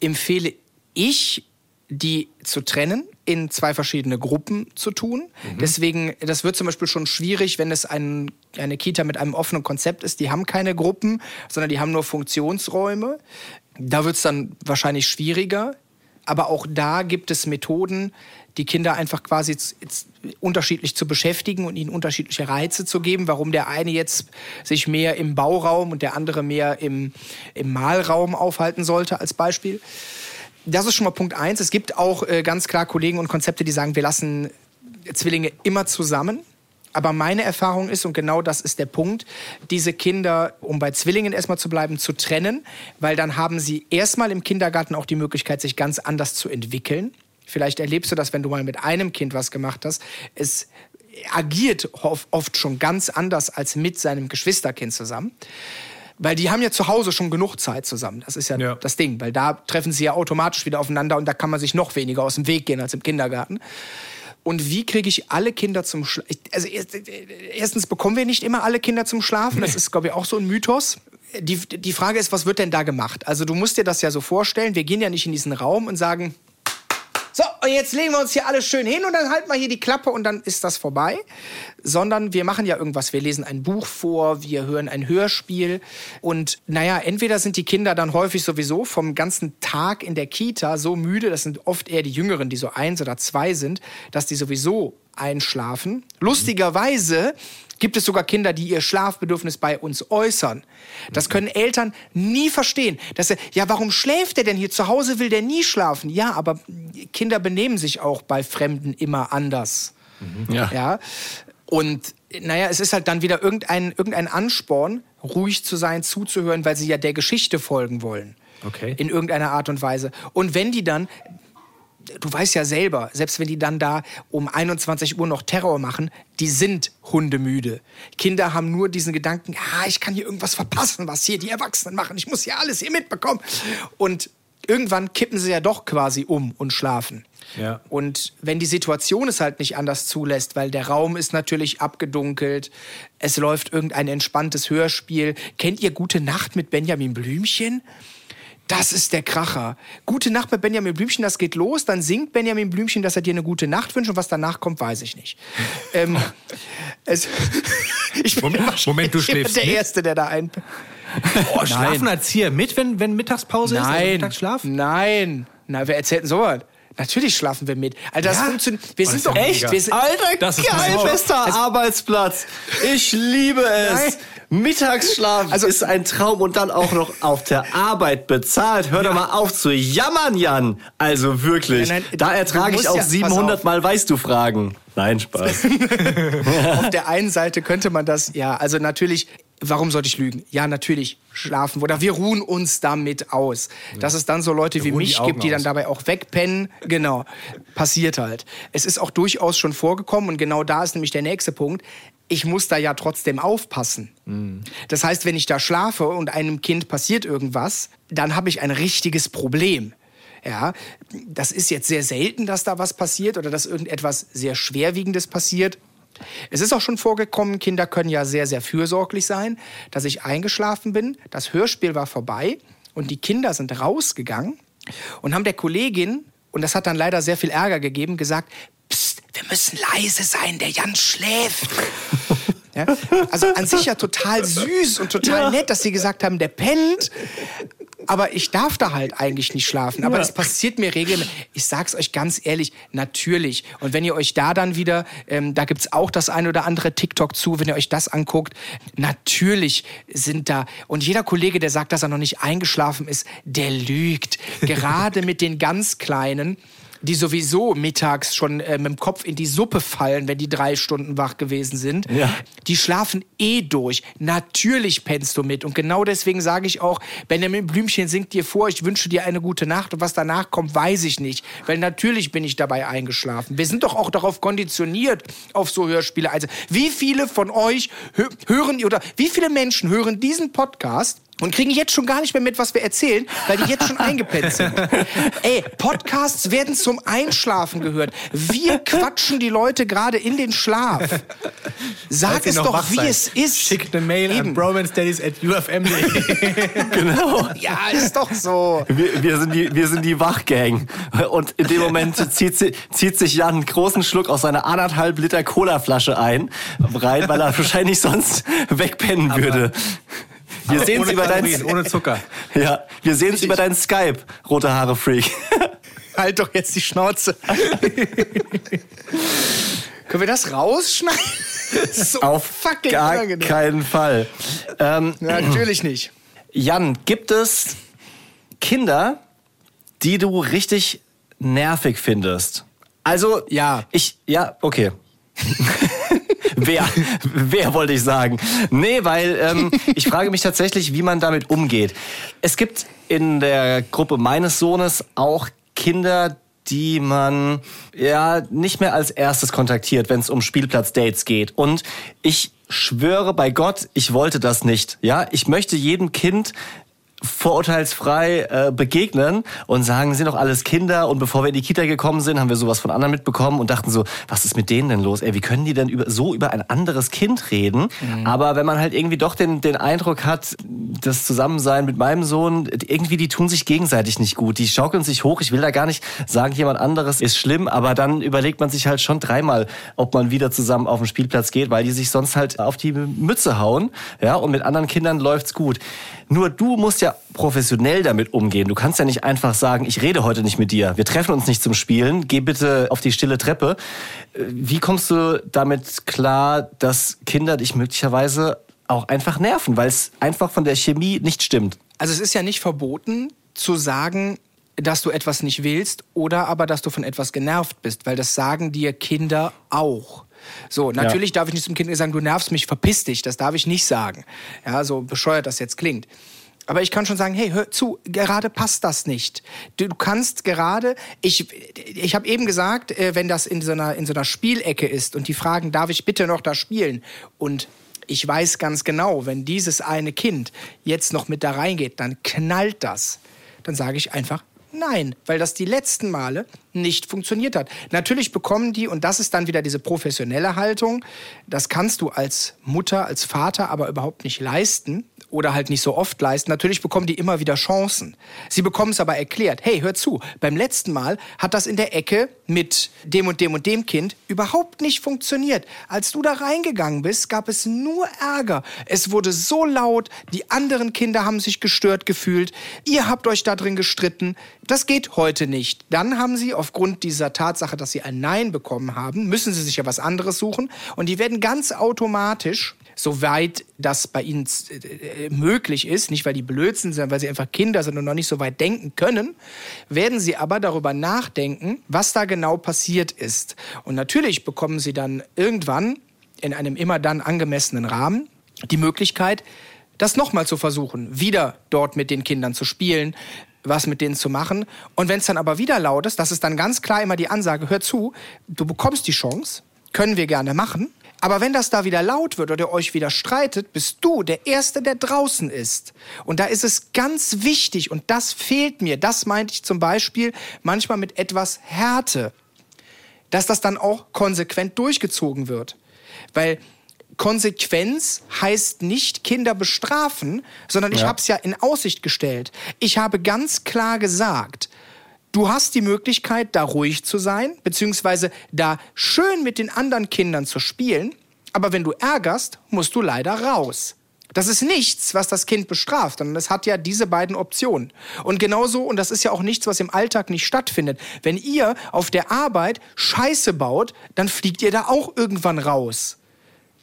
empfehle ich, die zu trennen, in zwei verschiedene Gruppen zu tun. Deswegen, das wird zum Beispiel schon schwierig, wenn es ein, eine Kita mit einem offenen Konzept ist. Die haben keine Gruppen, sondern die haben nur Funktionsräume. Da wird es dann wahrscheinlich schwieriger. Aber auch da gibt es Methoden, die Kinder einfach quasi unterschiedlich zu beschäftigen und ihnen unterschiedliche Reize zu geben. Warum der eine jetzt sich mehr im Bauraum und der andere mehr im, im Malraum aufhalten sollte, als Beispiel. Das ist schon mal Punkt eins. Es gibt auch äh, ganz klar Kollegen und Konzepte, die sagen, wir lassen Zwillinge immer zusammen. Aber meine Erfahrung ist, und genau das ist der Punkt, diese Kinder, um bei Zwillingen erstmal zu bleiben, zu trennen, weil dann haben sie erstmal im Kindergarten auch die Möglichkeit, sich ganz anders zu entwickeln. Vielleicht erlebst du das, wenn du mal mit einem Kind was gemacht hast. Es agiert oft, oft schon ganz anders als mit seinem Geschwisterkind zusammen. Weil die haben ja zu Hause schon genug Zeit zusammen. Das ist ja, Ja. das Ding. Weil da treffen sie ja automatisch wieder aufeinander und da kann man sich noch weniger aus dem Weg gehen als im Kindergarten. Und wie kriege ich alle Kinder zum Schlafen? Also erst, erstens bekommen wir nicht immer alle Kinder zum Schlafen. Das ist, glaube ich, auch so ein Mythos. Die, die Frage ist, was wird denn da gemacht? Also du musst dir das ja so vorstellen. Wir gehen ja nicht in diesen Raum und sagen, so, und jetzt legen wir uns hier alle schön hin und dann halten wir hier die Klappe und dann ist das vorbei. Sondern wir machen ja irgendwas. Wir lesen ein Buch vor, wir hören ein Hörspiel. Und naja, entweder sind die Kinder dann häufig sowieso vom ganzen Tag in der Kita so müde, das sind oft eher die Jüngeren, die so eins oder zwei sind, dass die sowieso einschlafen. Lustigerweise gibt es sogar Kinder, die ihr Schlafbedürfnis bei uns äußern. Das können Eltern nie verstehen. Dass er, ja, warum schläft er denn hier? Zu Hause will der nie schlafen. Ja, aber Kinder benehmen sich auch bei Fremden immer anders. Ja. Ja. Und naja, es ist halt dann wieder irgendein, irgendein Ansporn, ruhig zu sein, zuzuhören, weil sie ja der Geschichte folgen wollen. Okay. In irgendeiner Art und Weise. Und wenn die dann, du weißt ja selber, selbst wenn die dann da um 21 Uhr noch Terror machen, die sind hundemüde. Kinder haben nur diesen Gedanken, ah, ich kann hier irgendwas verpassen, was hier die Erwachsenen machen. Ich muss hier alles hier mitbekommen. Und irgendwann kippen sie ja doch quasi um und schlafen. Ja. Und wenn die Situation es halt nicht anders zulässt, weil der Raum ist natürlich abgedunkelt, es läuft irgendein entspanntes Hörspiel. Kennt ihr Gute Nacht mit Benjamin Blümchen? Das ist der Kracher. Gute Nacht mit Benjamin Blümchen, das geht los, dann singt Benjamin Blümchen, dass er dir eine gute Nacht wünscht und was danach kommt, weiß ich nicht. ähm, es, ich bin Moment, Moment, du schläfst der mit? Erste, der da ein... Oh, schlafen Erzieher mit, wenn, wenn Mittagspause ist? Also Nein, Mittagsschlaf? nein. Na, wer erzählt denn sowas? Natürlich schlafen wir mit. Alter, das Ja? funktioniert. Wir sind ist ja doch mega. Wir sind, Alter, Das ist geil, bester Arbeitsplatz. Ich liebe es. Nein. Mittagsschlaf Also- ist ein Traum und dann auch noch auf der Arbeit bezahlt. Hör doch mal auf zu jammern, Jan. Also wirklich. Nein, nein, da ertrage ich auch ja- pass 700 auf. Mal weißt du Fragen. Nein, Spaß. auf der einen Seite könnte man das, ja, also natürlich, warum sollte ich lügen? Ja, natürlich schlafen oder wir ruhen uns damit aus. Dass es dann so Leute wie ruhen die mich Augen gibt, die dann aus. dabei auch wegpennen, genau, passiert halt. Es ist auch durchaus schon vorgekommen und genau da ist nämlich der nächste Punkt. Ich muss da ja trotzdem aufpassen. Das heißt, wenn ich da schlafe und einem Kind passiert irgendwas, dann habe ich ein richtiges Problem. Ja, das ist jetzt sehr selten, dass da was passiert oder dass irgendetwas sehr Schwerwiegendes passiert. Es ist auch schon vorgekommen, Kinder können ja sehr, sehr fürsorglich sein, dass ich eingeschlafen bin, das Hörspiel war vorbei und die Kinder sind rausgegangen und haben der Kollegin, und das hat dann leider sehr viel Ärger gegeben, gesagt, wir müssen leise sein, der Jan schläft. Ja? Also an sich ja total süß und total nett, dass sie gesagt haben, der pennt. Aber ich darf da halt eigentlich nicht schlafen. Aber das passiert mir regelmäßig. Ich sag's euch ganz ehrlich, natürlich. Und wenn ihr euch da dann wieder, ähm, da gibt's auch das ein oder andere TikTok zu, wenn ihr euch das anguckt, natürlich sind da. Und jeder Kollege, der sagt, dass er noch nicht eingeschlafen ist, der lügt. Gerade mit den ganz Kleinen die sowieso mittags schon äh, mit dem Kopf in die Suppe fallen, wenn die drei Stunden wach gewesen sind. Ja. Die schlafen eh durch. Natürlich pennst du mit. Und genau deswegen sage ich auch, Benjamin Blümchen singt dir vor, ich wünsche dir eine gute Nacht. Und was danach kommt, weiß ich nicht. Weil natürlich bin ich dabei eingeschlafen. Wir sind doch auch darauf konditioniert, auf so Hörspiele. Also, wie viele von euch hö hören, oder wie viele Menschen hören diesen Podcast und kriegen jetzt schon gar nicht mehr mit, was wir erzählen, weil die jetzt schon eingepennt sind. Ey, Podcasts werden zum Einschlafen gehört. Wir quatschen die Leute gerade in den Schlaf. Sag es doch, wie seid, es ist. Schickt eine Mail Eben. an bromansteadies.ufm.de. genau. Ja, ist doch so. Wir, wir, sind die, wir sind die Wachgang. Und in dem Moment zieht, zieht sich Jan einen großen Schluck aus seiner anderthalb Liter Colaflasche ein, rein, weil er wahrscheinlich sonst wegpennen würde. Wir sehen es über dein, Kalorien, ohne Zucker. ja, wir sehen es über dein Skype, rote Haare Freak. Halt doch jetzt die Schnauze. Können wir das rausschneiden? so Auf fucking gar unangenehm. keinen Fall. Ähm, Natürlich nicht. Jan, gibt es Kinder, die du richtig nervig findest? Also, Ja. Ich, ja, okay. Wer, wer wollte ich sagen? Nee, weil ähm, ich frage mich tatsächlich, wie man damit umgeht. Es gibt in der Gruppe meines Sohnes auch Kinder, die man ja nicht mehr als erstes kontaktiert, wenn es um Spielplatz-Dates geht. Und ich schwöre bei Gott, ich wollte das nicht. Ja, ich möchte jedem Kind vorurteilsfrei äh, begegnen und sagen, sind doch alles Kinder und bevor wir in die Kita gekommen sind, haben wir sowas von anderen mitbekommen und dachten so, was ist mit denen denn los? Ey, wie können die denn über, so über ein anderes Kind reden? Mhm. Aber wenn man halt irgendwie doch den, den Eindruck hat, das Zusammensein mit meinem Sohn, irgendwie die tun sich gegenseitig nicht gut, die schaukeln sich hoch. Ich will da gar nicht sagen, jemand anderes ist schlimm, aber dann überlegt man sich halt schon dreimal, ob man wieder zusammen auf den Spielplatz geht, weil die sich sonst halt auf die Mütze hauen, ja, und mit anderen Kindern läuft's gut. Nur du musst ja professionell damit umgehen. Du kannst ja nicht einfach sagen, ich rede heute nicht mit dir. Wir treffen uns nicht zum Spielen. Geh bitte auf die stille Treppe. Äh, wie kommst du damit klar, dass Kinder dich möglicherweise auch einfach nerven, weil es einfach von der Chemie nicht stimmt? Also es ist ja nicht verboten zu sagen, dass du etwas nicht willst oder aber, dass du von etwas genervt bist, weil das sagen dir Kinder auch. So, natürlich ja. darf ich nicht zum Kind sagen, du nervst mich, verpiss dich. Das darf ich nicht sagen. Ja, so bescheuert das jetzt klingt. Aber ich kann schon sagen, hey, hör zu, gerade passt das nicht. Du, kannst gerade, ich, ich habe eben gesagt, äh, wenn das in so, einer, in so einer Spielecke ist und die fragen, darf ich bitte noch da spielen? Und ich weiß ganz genau, wenn dieses eine Kind jetzt noch mit da reingeht, dann knallt das. Dann sage ich einfach, Nein, weil das die letzten Male nicht funktioniert hat. Natürlich bekommen die, und das ist dann wieder diese professionelle Haltung, das kannst du als Mutter, als Vater aber überhaupt nicht leisten, oder halt nicht so oft leisten. Natürlich bekommen die immer wieder Chancen. Sie bekommen es aber erklärt. Hey, hör zu, beim letzten Mal hat das in der Ecke mit dem und dem und dem Kind überhaupt nicht funktioniert. Als du da reingegangen bist, gab es nur Ärger. Es wurde so laut, die anderen Kinder haben sich gestört gefühlt, ihr habt euch da drin gestritten. Das geht heute nicht. Dann haben sie aufgrund dieser Tatsache, dass sie ein Nein bekommen haben, müssen sie sich ja was anderes suchen und die werden ganz automatisch soweit das bei ihnen äh, möglich ist, nicht weil die blöd sind, sondern weil sie einfach Kinder sind und noch nicht so weit denken können, werden sie aber darüber nachdenken, was da genau passiert ist. Und natürlich bekommen sie dann irgendwann in einem immer dann angemessenen Rahmen die Möglichkeit, das nochmal zu versuchen, wieder dort mit den Kindern zu spielen, was mit denen zu machen. Und wenn es dann aber wieder laut ist, das ist dann ganz klar immer die Ansage, hör zu, du bekommst die Chance, können wir gerne machen, aber wenn das da wieder laut wird oder ihr euch wieder streitet, bist du der Erste, der draußen ist. Und da ist es ganz wichtig, und das fehlt mir, das meinte ich zum Beispiel manchmal mit etwas Härte, dass das dann auch konsequent durchgezogen wird. Weil Konsequenz heißt nicht Kinder bestrafen, sondern ich ja. habe es ja in Aussicht gestellt. Ich habe ganz klar gesagt, Du hast die Möglichkeit, da ruhig zu sein, beziehungsweise da schön mit den anderen Kindern zu spielen. Aber wenn du ärgerst, musst du leider raus. Das ist nichts, was das Kind bestraft, sondern es hat ja diese beiden Optionen. Und genauso, und das ist ja auch nichts, was im Alltag nicht stattfindet, wenn ihr auf der Arbeit Scheiße baut, dann fliegt ihr da auch irgendwann raus.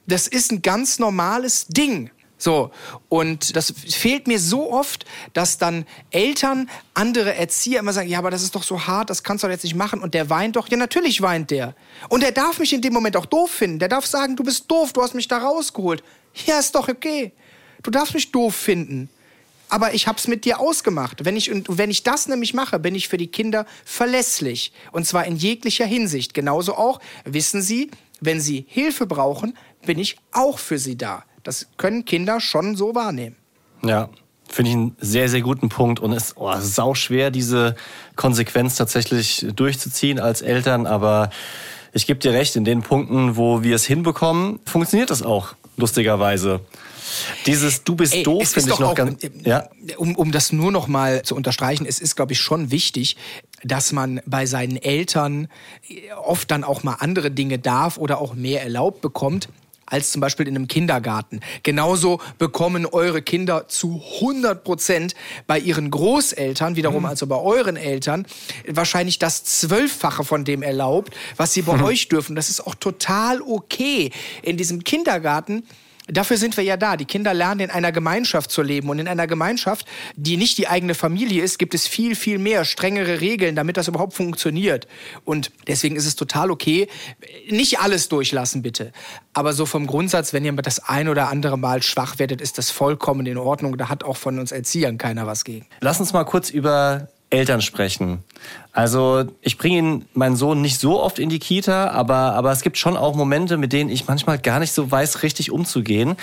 Das ist ein ganz normales Ding. So, und das fehlt mir so oft, dass dann Eltern, andere Erzieher immer sagen, ja, aber das ist doch so hart, das kannst du doch jetzt nicht machen. Und der weint doch. Ja, natürlich weint der. Und der darf mich in dem Moment auch doof finden. Der darf sagen, du bist doof, du hast mich da rausgeholt. Ja, ist doch okay. Du darfst mich doof finden. Aber ich hab's mit dir ausgemacht. Wenn ich, wenn ich das nämlich mache, bin ich für die Kinder verlässlich. Und zwar in jeglicher Hinsicht. Genauso auch, wissen sie, wenn sie Hilfe brauchen, bin ich auch für sie da. Das können Kinder schon so wahrnehmen. Ja, finde ich einen sehr, sehr guten Punkt und es oh, ist sau schwer, diese Konsequenz tatsächlich durchzuziehen als Eltern, aber ich gebe dir recht, in den Punkten, wo wir es hinbekommen, funktioniert das auch, lustigerweise. Dieses Du bist Ey, doof finde ich noch auch, ganz. Äh, ja? Um, um das nur noch mal zu unterstreichen, es ist, glaube ich, schon wichtig, dass man bei seinen Eltern oft dann auch mal andere Dinge darf oder auch mehr erlaubt bekommt als zum Beispiel in einem Kindergarten. Genauso bekommen eure Kinder zu 100 Prozent bei ihren Großeltern, wiederum mhm. also bei euren Eltern, wahrscheinlich das Zwölffache von dem erlaubt, was sie bei mhm. euch dürfen. Das ist auch total okay. In diesem Kindergarten Dafür sind wir ja da. Die Kinder lernen in einer Gemeinschaft zu leben. Und in einer Gemeinschaft, die nicht die eigene Familie ist, gibt es viel, viel mehr strengere Regeln, damit das überhaupt funktioniert. Und deswegen ist es total okay. Nicht alles durchlassen, bitte. Aber so vom Grundsatz, wenn ihr das ein oder andere Mal schwach werdet, ist das vollkommen in Ordnung. Da hat auch von uns Erziehern keiner was gegen. Lass uns mal kurz über Eltern sprechen. Also ich bringe ihn, meinen Sohn, nicht so oft in die Kita, aber, aber es gibt schon auch Momente, mit denen ich manchmal gar nicht so weiß, richtig umzugehen.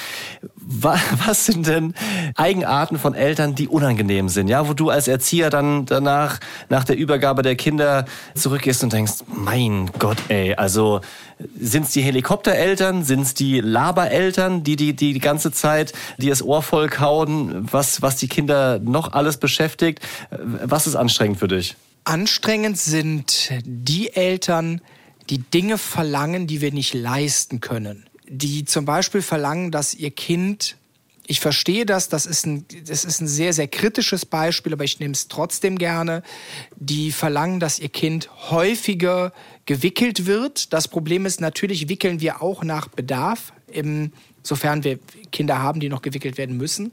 Wa- Was sind denn Eigenarten von Eltern, die unangenehm sind? Ja, wo du als Erzieher dann danach, nach der Übergabe der Kinder zurückgehst und denkst, mein Gott, ey, also sind es die Helikoptereltern, sind es die Labereltern, die, die die die ganze Zeit die das Ohr voll kauen, was, was die Kinder noch alles beschäftigt? Was ist anstrengend für dich? Anstrengend sind die Eltern, die Dinge verlangen, die wir nicht leisten können. Die zum Beispiel verlangen, dass ihr Kind, ich verstehe das, das ist ein, das ist ein sehr, sehr kritisches Beispiel, aber ich nehme es trotzdem gerne, die verlangen, dass ihr Kind häufiger gewickelt wird. Das Problem ist, natürlich wickeln wir auch nach Bedarf, sofern wir Kinder haben, die noch gewickelt werden müssen.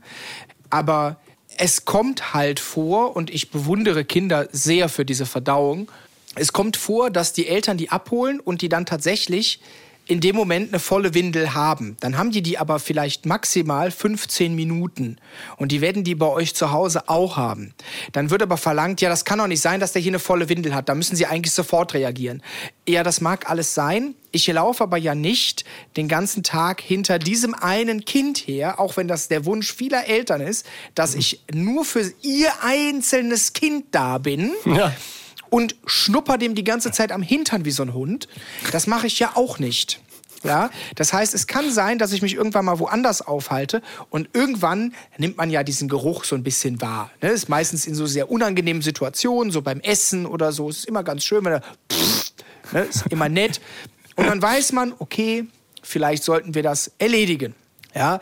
Aber es kommt halt vor, und ich bewundere Kinder sehr für diese Verdauung, es kommt vor, dass die Eltern die abholen und die dann tatsächlich in dem Moment eine volle Windel haben. Dann haben die die aber vielleicht maximal 15 Minuten. Und die werden die bei euch zu Hause auch haben. Dann wird aber verlangt, ja, das kann doch nicht sein, dass der hier eine volle Windel hat. Da müssen sie eigentlich sofort reagieren. Ja, das mag alles sein. Ich laufe aber ja nicht den ganzen Tag hinter diesem einen Kind her, auch wenn das der Wunsch vieler Eltern ist, dass ich nur für ihr einzelnes Kind da bin Ja. Und schnupper dem die ganze Zeit am Hintern wie so ein Hund. Das mache ich ja auch nicht. Ja, das heißt, es kann sein, dass ich mich irgendwann mal woanders aufhalte und irgendwann nimmt man ja diesen Geruch so ein bisschen wahr. Ne? Ist meistens in so sehr unangenehmen Situationen, so beim Essen oder so. Es ist immer ganz schön, wenn er pff, ne? ist immer nett. Und dann weiß man, okay, vielleicht sollten wir das erledigen. Ja,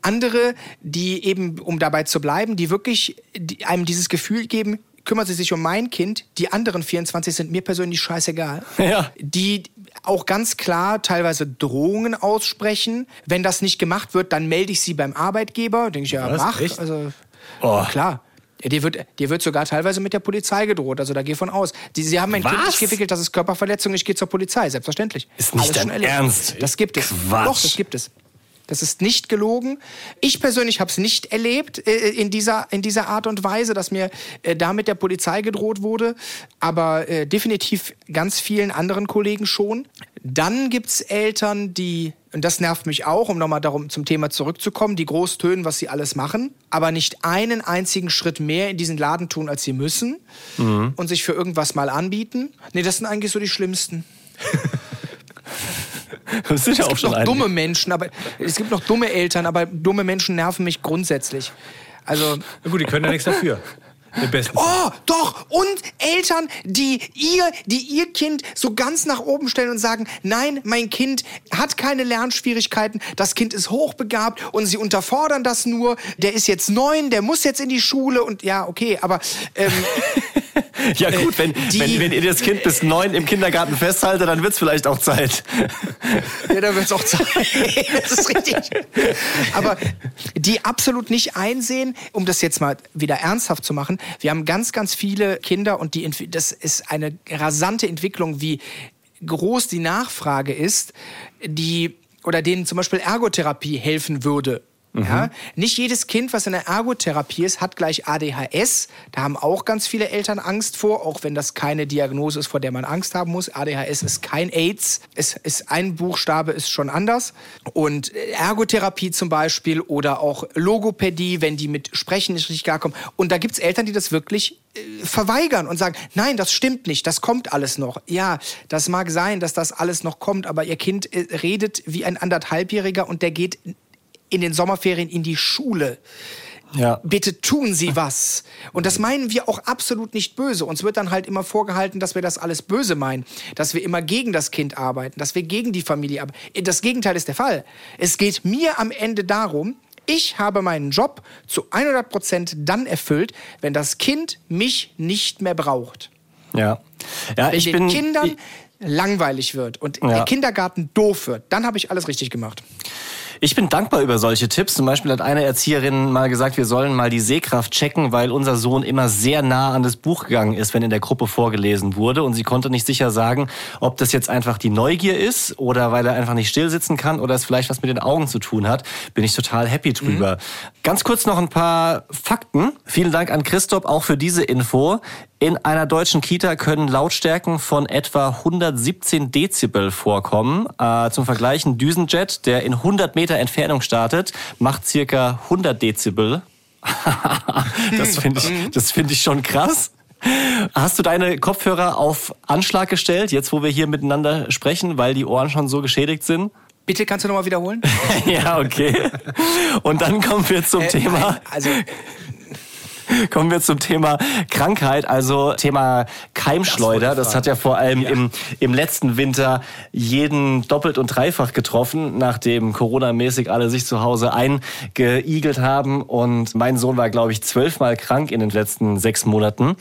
andere, die eben, um dabei zu bleiben, die wirklich einem dieses Gefühl geben, kümmert sie sich um mein Kind, die anderen 24 sind mir persönlich scheißegal. Ja. Die auch ganz klar teilweise Drohungen aussprechen. Wenn das nicht gemacht wird, dann melde ich sie beim Arbeitgeber. Denke ich, ja, Was? mach. Echt? Also, Oh. klar. Ja, dir, wird, dir wird sogar teilweise mit der Polizei gedroht. Also da geh von aus. Die, sie haben mein Kind Was? nicht gewickelt, das ist Körperverletzung, ich gehe zur Polizei. Selbstverständlich. Ist nicht dein erlebt. Ernst? Das gibt es. Quatsch. Doch, das gibt es. Das ist nicht gelogen. Ich persönlich habe es nicht erlebt äh, in, dieser, in dieser Art und Weise, dass mir äh, da mit der Polizei gedroht wurde. Aber äh, definitiv ganz vielen anderen Kollegen schon. Dann gibt's Eltern, die, und das nervt mich auch, um nochmal darum zum Thema zurückzukommen, die groß tönen, was sie alles machen, aber nicht einen einzigen Schritt mehr in diesen Laden tun, als sie müssen und sich für irgendwas mal anbieten. Nee, das sind eigentlich so die schlimmsten. Das sind ja Es auch gibt schon noch einige. dumme Menschen, aber es gibt noch dumme Eltern, aber dumme Menschen nerven mich grundsätzlich. Also, Na gut, die können ja nichts dafür. Oh, doch, und Eltern, die ihr, die ihr Kind so ganz nach oben stellen und sagen, nein, mein Kind hat keine Lernschwierigkeiten, das Kind ist hochbegabt und sie unterfordern das nur, der ist jetzt neun, der muss jetzt in die Schule und ja, okay, aber ähm, Ja gut, wenn, die- wenn, wenn ihr das Kind bis neun im Kindergarten festhaltet, dann wird's vielleicht auch Zeit. Ja, da wird es auch Zeit. das ist richtig. Aber die absolut nicht einsehen, um das jetzt mal wieder ernsthaft zu machen, wir haben ganz, ganz viele Kinder und die, das ist eine rasante Entwicklung, wie groß die Nachfrage ist, die oder denen zum Beispiel Ergotherapie helfen würde. Ja? Nicht jedes Kind, was in der Ergotherapie ist, hat gleich ADHS. Da haben auch ganz viele Eltern Angst vor, auch wenn das keine Diagnose ist, vor der man Angst haben muss. ADHS ist kein AIDS. Es ist ein Buchstabe ist schon anders. Und Ergotherapie zum Beispiel oder auch Logopädie, wenn die mit Sprechen nicht richtig klarkommen. Und da gibt's Eltern, die das wirklich äh, verweigern und sagen, nein, das stimmt nicht, das kommt alles noch. Ja, das mag sein, dass das alles noch kommt, aber ihr Kind äh, redet wie ein anderthalbjähriger und der geht in den Sommerferien in die Schule. Ja. Bitte tun Sie was. Und das meinen wir auch absolut nicht böse. Uns wird dann halt immer vorgehalten, dass wir das alles böse meinen, dass wir immer gegen das Kind arbeiten, dass wir gegen die Familie arbeiten. Das Gegenteil ist der Fall. Es geht mir am Ende darum, ich habe meinen Job zu 100 Prozent dann erfüllt, wenn das Kind mich nicht mehr braucht. Ja. Ja, Wenn ich den bin. Kindern ich- langweilig wird und Ja. der Kindergarten doof wird, dann habe ich alles richtig gemacht. Ich bin dankbar über solche Tipps. Zum Beispiel hat eine Erzieherin mal gesagt, wir sollen mal die Sehkraft checken, weil unser Sohn immer sehr nah an das Buch gegangen ist, wenn in der Gruppe vorgelesen wurde. Und sie konnte nicht sicher sagen, ob das jetzt einfach die Neugier ist oder weil er einfach nicht still sitzen kann oder es vielleicht was mit den Augen zu tun hat. Bin ich total happy drüber. Ganz kurz noch ein paar Fakten. Vielen Dank an Christoph auch für diese Info. In einer deutschen Kita können Lautstärken von etwa 117 Dezibel vorkommen. Äh, zum Vergleich, ein Düsenjet, der in 100 Meter Entfernung startet, macht circa 100 Dezibel. das finde ich, das finde ich schon krass. Hast du deine Kopfhörer auf Anschlag gestellt, jetzt wo wir hier miteinander sprechen, weil die Ohren schon so geschädigt sind? Bitte kannst du nochmal wiederholen? ja, okay. Und dann kommen wir zum Äh, Thema. nein, also Kommen wir zum Thema Krankheit, also Thema Keimschleuder. Das, hat ja vor allem im, im letzten Winter jeden doppelt und dreifach getroffen, nachdem Corona-mäßig alle sich zu Hause eingeigelt haben. Und mein Sohn war, glaube ich, zwölfmal krank in den letzten sechs Monaten.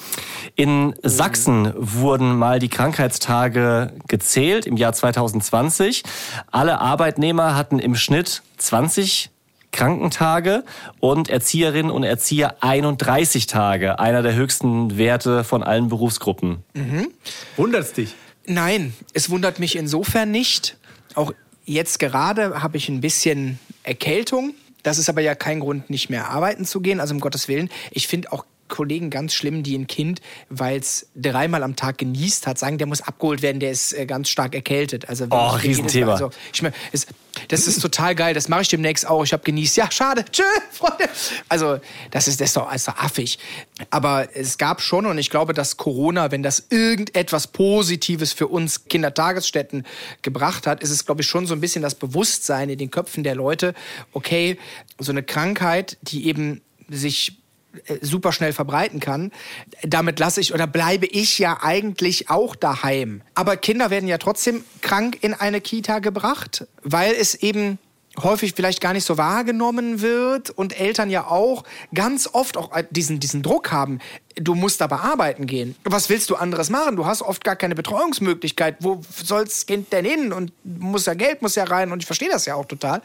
In Sachsen wurden mal die Krankheitstage gezählt im Jahr 2020. Alle Arbeitnehmer hatten im Schnitt 20 Krankentage und Erzieherinnen und Erzieher 31 Tage. Einer der höchsten Werte von allen Berufsgruppen. Wundert's dich? Nein, es wundert mich insofern nicht. Auch jetzt gerade habe ich ein bisschen Erkältung. Das ist aber ja kein Grund, nicht mehr arbeiten zu gehen. Also um Gottes Willen. Ich finde auch Kollegen ganz schlimm, die ein Kind, weil es dreimal am Tag genießt hat, sagen, der muss abgeholt werden, der ist äh, ganz stark erkältet. Also wenn Oh, Riesenthema. Also, ich mein, es, das ist total geil. Das mache ich demnächst auch. Ich habe genießt. Ja, schade. Tschö, Freunde. Also das ist, das ist, doch, ist doch affig. Aber es gab schon und ich glaube, dass Corona, wenn das irgendetwas Positives für uns Kindertagesstätten gebracht hat, ist es, glaube ich, schon so ein bisschen das Bewusstsein in den Köpfen der Leute. Okay, so eine Krankheit, die eben sich super schnell verbreiten kann. Damit lasse ich oder bleibe ich ja eigentlich auch daheim. Aber Kinder werden ja trotzdem krank in eine Kita gebracht, weil es eben häufig vielleicht gar nicht so wahrgenommen wird und Eltern ja auch ganz oft auch diesen, diesen Druck haben. Du musst aber arbeiten gehen. Was willst du anderes machen? Du hast oft gar keine Betreuungsmöglichkeit. Wo soll das Kind denn hin? Und muss ja Geld, muss ja rein. Und ich verstehe das ja auch total.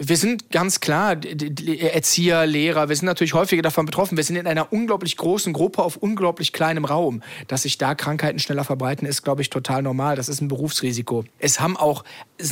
Wir sind ganz klar Erzieher, Lehrer, wir sind natürlich häufiger davon betroffen. Wir sind in einer unglaublich großen Gruppe auf unglaublich kleinem Raum. Dass sich da Krankheiten schneller verbreiten, ist, glaube ich, total normal. Das ist ein Berufsrisiko. Es haben auch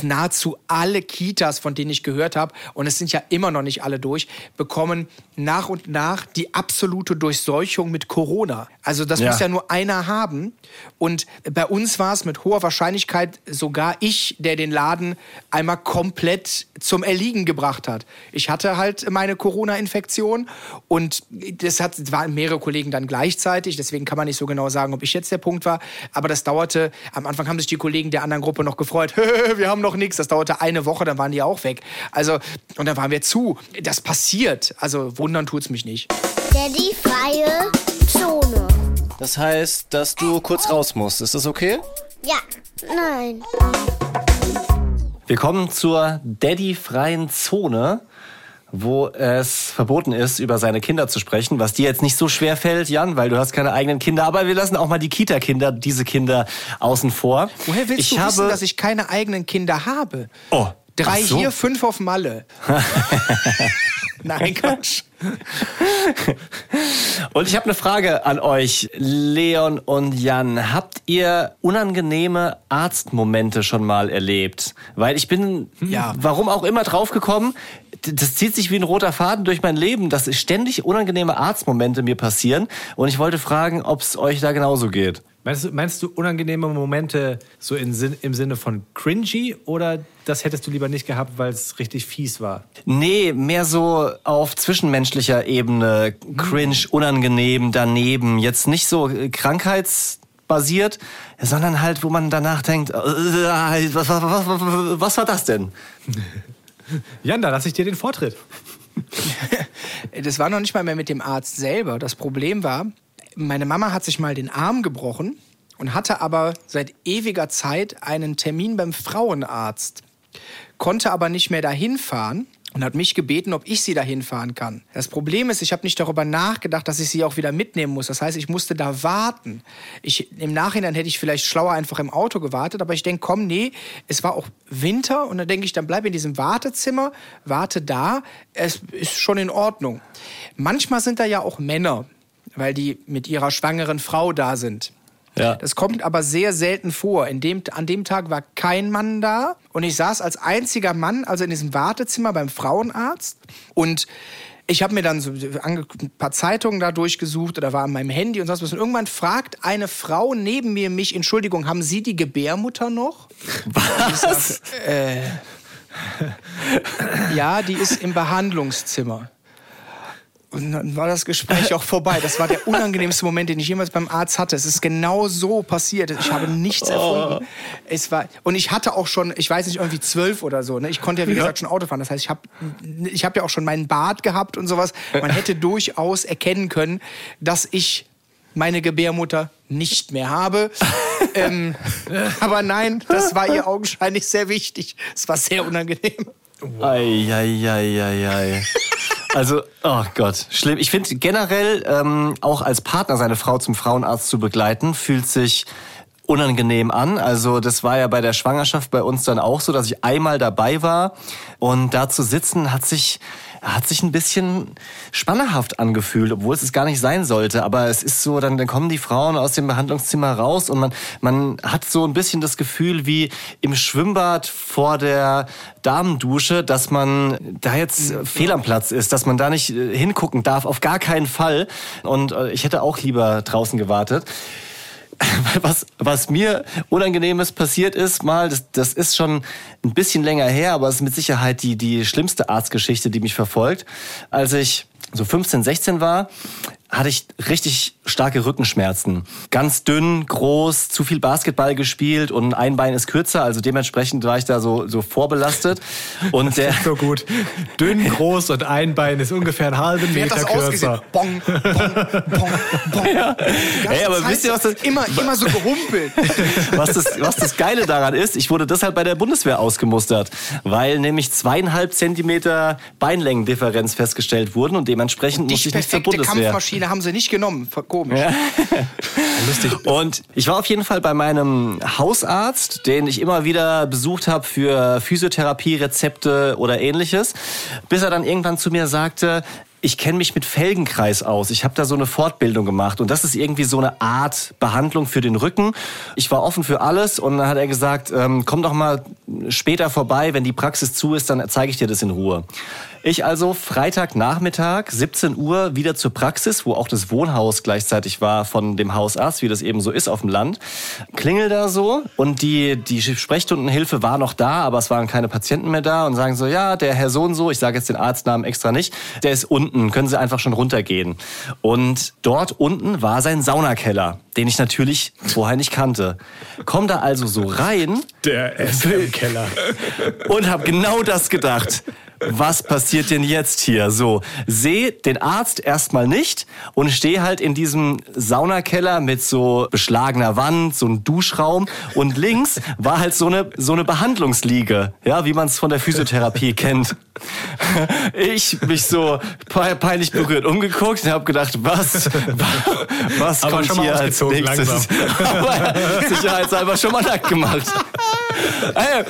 nahezu alle Kitas, von denen ich gehört habe, und es sind ja immer noch nicht alle durch, bekommen nach und nach die absolute Durchseuchung mit Corona. Also das Ja. muss ja nur einer haben. Und bei uns war es mit hoher Wahrscheinlichkeit sogar ich, der den Laden einmal komplett zum Erliegen gebracht hat. Ich hatte halt meine Corona-Infektion und das hat, es waren mehrere Kollegen dann gleichzeitig, deswegen kann man nicht so genau sagen, ob ich jetzt der Punkt war. Aber das dauerte, am Anfang haben sich die Kollegen der anderen Gruppe noch gefreut, wir haben noch nichts. Das dauerte eine Woche, dann waren die auch weg. Also, und dann waren wir zu. Das passiert. Also wundern tut's mich nicht. Daddy freie Zone. Das heißt, dass du kurz raus musst. Ist das okay? Ja, nein. Wir kommen zur Daddy-freien Zone, wo es verboten ist, über seine Kinder zu sprechen, was dir jetzt nicht so schwer fällt, Jan, weil du hast keine eigenen Kinder. Aber wir lassen auch mal die Kita-Kinder, diese Kinder außen vor. Woher willst ich du habe, wissen, dass ich keine eigenen Kinder habe? Oh, Drei so. hier, fünf auf Malle. Nein, Quatsch. Und ich habe eine Frage an euch, Leon und Jan. Habt ihr unangenehme Arztmomente schon mal erlebt? Weil ich bin, Ja. warum auch immer draufgekommen, das zieht sich wie ein roter Faden durch mein Leben, dass ständig unangenehme Arztmomente mir passieren. Und ich wollte fragen, ob es euch da genauso geht. Meinst du, meinst du unangenehme Momente so in Sinn, im Sinne von cringy oder das hättest du lieber nicht gehabt, weil es richtig fies war? Nee, mehr so auf zwischenmenschlicher Ebene, cringe, unangenehm, daneben. Jetzt nicht so äh, krankheitsbasiert, sondern halt, wo man danach denkt, äh, was, was, was, was, was war das denn? Jan, da lasse ich dir den Vortritt. Das war noch nicht mal mehr mit dem Arzt selber. Das Problem war, meine Mama hat sich mal den Arm gebrochen und hatte aber seit ewiger Zeit einen Termin beim Frauenarzt, konnte aber nicht mehr dahin fahren und hat mich gebeten, ob ich sie dahin fahren kann. Das Problem ist, ich habe nicht darüber nachgedacht, dass ich sie auch wieder mitnehmen muss. Das heißt, ich musste da warten. Ich, Im Nachhinein hätte ich vielleicht schlauer einfach im Auto gewartet, aber ich denke, komm, nee, es war auch Winter und dann denke ich, dann bleib in diesem Wartezimmer, warte da, es ist schon in Ordnung. Manchmal sind da ja auch Männer, weil die mit ihrer schwangeren Frau da sind. Ja. Das kommt aber sehr selten vor. Dem, an dem Tag war kein Mann da und ich saß als einziger Mann, also in diesem Wartezimmer beim Frauenarzt und ich habe mir dann so ein paar Zeitungen da durchgesucht oder war an meinem Handy und sonst was. Und irgendwann fragt eine Frau neben mir mich, Entschuldigung, haben Sie die Gebärmutter noch? Was? Äh, ja, die ist im Behandlungszimmer. Und dann war das Gespräch auch vorbei. Das war der unangenehmste Moment, den ich jemals beim Arzt hatte. Es ist genau so passiert. Ich habe nichts erfunden. Es war, und ich hatte auch schon, ich weiß nicht, irgendwie zwölf oder so. Ne? Ich konnte ja, wie gesagt, schon Auto fahren. Das heißt, ich habe ich hab ja auch schon meinen Bart gehabt und sowas. Man hätte durchaus erkennen können, dass ich meine Gebärmutter nicht mehr habe. ähm, aber nein, das war ihr augenscheinlich sehr wichtig. Es war sehr unangenehm. Eieieiei. Also, oh Gott, schlimm. Ich finde generell ähm, auch als Partner seine Frau zum Frauenarzt zu begleiten, fühlt sich unangenehm an. Also das war ja bei der Schwangerschaft bei uns dann auch so, dass ich einmal dabei war und da zu sitzen hat sich hat sich ein bisschen spannerhaft angefühlt, obwohl es es gar nicht sein sollte. Aber es ist so, dann, dann kommen die Frauen aus dem Behandlungszimmer raus und man, man hat so ein bisschen das Gefühl wie im Schwimmbad vor der Damendusche, dass man da jetzt fehl am Platz ist, dass man da nicht äh, hingucken darf, auf gar keinen Fall. Und äh, ich hätte auch lieber draußen gewartet was, was mir Unangenehmes passiert ist, mal, das, das ist schon ein bisschen länger her, aber es ist mit Sicherheit die, die schlimmste Arztgeschichte, die mich verfolgt. Als ich so 15, 16 war, hatte ich richtig starke Rückenschmerzen. Ganz dünn, groß, zu viel Basketball gespielt und ein Bein ist kürzer, also dementsprechend war ich da so, so vorbelastet. Und der, So gut. Dünn, groß und ein Bein ist ungefähr einen halben Meter das kürzer. Bong, bong, bong, bong. Ganze Ey, aber Zeit wisst ihr, was das- Immer, immer so gehumpelt. was das, was das Geile daran ist, ich wurde deshalb bei der Bundeswehr ausgemustert, weil nämlich zweieinhalb Zentimeter Beinlängendifferenz festgestellt wurden und dementsprechend musste ich nicht zur Bundeswehr. Kampfmaschine haben sie nicht genommen. Komisch. Lustig. Und ich war auf jeden Fall bei meinem Hausarzt, den ich immer wieder besucht habe für Physiotherapie-Rezepte oder ähnliches, bis er dann irgendwann zu mir sagte, ich kenne mich mit Felgenkreis aus. Ich habe da so eine Fortbildung gemacht und das ist irgendwie so eine Art Behandlung für den Rücken. Ich war offen für alles und dann hat er gesagt, ähm, komm doch mal später vorbei, wenn die Praxis zu ist, dann zeige ich dir das in Ruhe. Ich also Freitagnachmittag, 17 Uhr, wieder zur Praxis, wo auch das Wohnhaus gleichzeitig war von dem Hausarzt, wie das eben so ist auf dem Land. Klingel da so und die, die Sprechstundenhilfe war noch da, aber es waren keine Patienten mehr da und sagen so, ja, der Herr so und so, ich sage jetzt den Arztnamen extra nicht, der ist unten, können Sie einfach schon runtergehen. Und dort unten war sein Saunakeller, den ich natürlich vorher nicht kannte. Komm da also so rein Der SM-Keller. und habe genau das gedacht. Was passiert denn jetzt hier? So, sehe den Arzt erstmal nicht und stehe halt in diesem Saunakeller mit so beschlagener Wand, so ein Duschraum und links war halt so eine so eine Behandlungsliege, ja, wie man es von der Physiotherapie kennt. Ich mich so pe- peinlich berührt umgeguckt und habe gedacht, was was Aber kommt hier als nächstes? langsam. Aber sicherheitshalber schon mal nackt gemacht. Äh,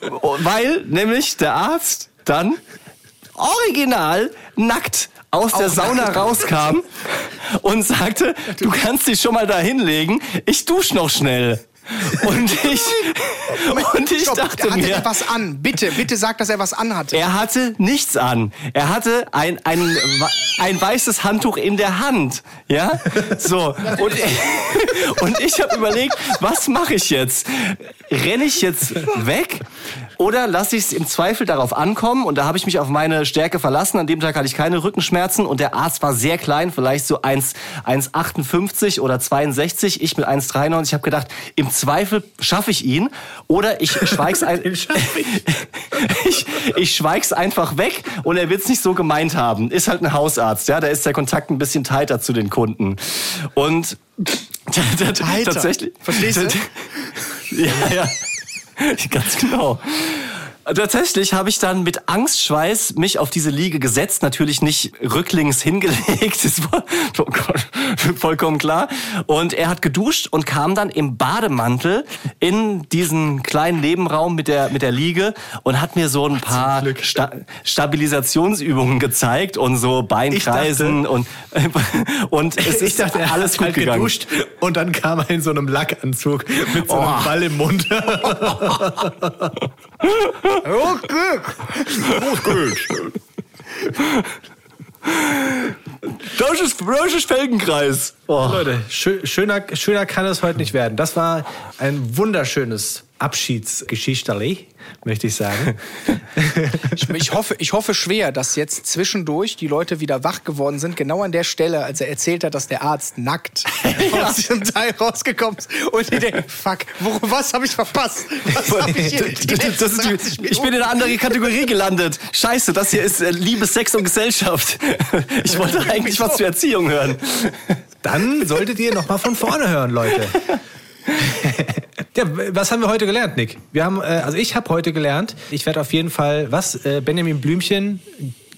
weil nämlich der Arzt dann original nackt aus der Sauna rauskam und sagte, du kannst dich schon mal da hinlegen, ich dusch noch schnell. Und ich, und ich Stopp, dachte hatte mir, er was an? Bitte, bitte sag, dass er was anhatte. er hatte nichts an. Er hatte ein, ein, ein weißes Handtuch in der Hand. Ja? So. Und, und ich habe überlegt, was mache ich jetzt? Renne ich jetzt weg? Oder lasse ich es im Zweifel darauf ankommen? Und da habe ich mich auf meine Stärke verlassen. An dem Tag hatte ich keine Rückenschmerzen und der Arzt war sehr klein, vielleicht so 1 1,58 oder 62. Ich mit 1,93. Ich habe gedacht, im Zweifel schaffe ich ihn. Oder ich schweig's ein ich, ich schweig's einfach weg und er wird's nicht so gemeint haben. Ist halt ein Hausarzt, ja, da ist der Kontakt ein bisschen tighter zu den Kunden. Und tatsächlich. Verstehst du? Ja, ja. Ganz genau. Tatsächlich habe ich dann mit Angstschweiß mich auf diese Liege gesetzt, natürlich nicht rücklings hingelegt, das war Gott, vollkommen klar. Und er hat geduscht und kam dann im Bademantel in diesen kleinen Nebenraum mit der, mit der Liege und hat mir so ein paar Sta Stabilisationsübungen gezeigt und so Beinkreisen und, und es ist ich dachte, er alles gut halt gegangen. geduscht und dann kam er in so einem Lackanzug mit so einem Oh. Ball im Mund. Okay. Das ist, das ist Felgenkreis. Oh. Leute, schö- schöner, schöner kann es heute nicht werden. Das war ein wunderschönes Abschiedsgeschichterli, möchte ich sagen. Ich, ich, hoffe, ich hoffe schwer, dass jetzt zwischendurch die Leute wieder wach geworden sind, genau an der Stelle, als er erzählt hat, dass der Arzt nackt aus diesem Teil rausgekommen ist. Und die denken, fuck, wo, was habe ich verpasst? Hab ich, hier die Das letzten ist 20 die, ich bin in eine andere Kategorie gelandet. Scheiße, das hier ist äh, Liebe, Sex und Gesellschaft. Ich wollte eigentlich was zur Erziehung hören. Dann solltet ihr noch mal von vorne hören, Leute. Ja, was haben wir heute gelernt, Nick? Wir haben, äh, also ich habe heute gelernt, ich werde auf jeden Fall, was, äh, Benjamin Blümchen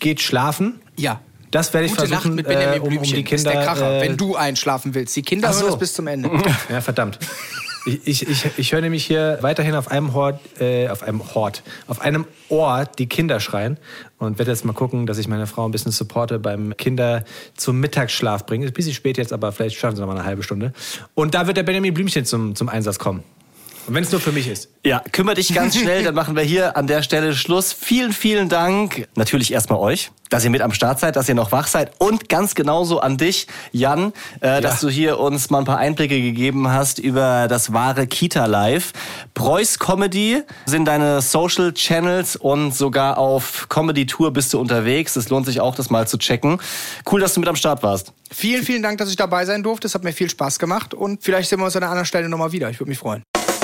geht schlafen. Ja. Das werde ich Gute Nacht versuchen, mit Benjamin äh, um, um Blümchen. die Das ist Kinder. der Kracher, äh, wenn du einschlafen willst. Die Kinder so. hören das bis zum Ende. Ja, verdammt. Ich, ich, ich, ich höre nämlich hier weiterhin auf einem Hort, äh, auf einem Hort, auf einem Ohr die Kinder schreien und werde jetzt mal gucken, dass ich meine Frau ein bisschen supporte beim Kinder zum Mittagsschlaf bringen. Ist ein bisschen spät jetzt, aber vielleicht schaffen sie noch mal eine halbe Stunde. Und da wird der Benjamin Blümchen zum, zum Einsatz kommen. Und wenn es nur für mich ist. Ja, kümmere dich ganz schnell, dann machen wir hier an der Stelle Schluss. Vielen, vielen Dank. Natürlich erstmal euch, dass ihr mit am Start seid, dass ihr noch wach seid und ganz genauso an dich, Jan, äh, dass du hier uns mal ein paar Einblicke gegeben hast über das wahre Kita Live. Preuß Comedy sind deine Social Channels und sogar auf Comedy Tour bist du unterwegs. Es lohnt sich auch, das mal zu checken. Cool, dass du mit am Start warst. Vielen, vielen Dank, dass ich dabei sein durfte. Es hat mir viel Spaß gemacht und vielleicht sehen wir uns an einer anderen Stelle nochmal wieder. Ich würde mich freuen.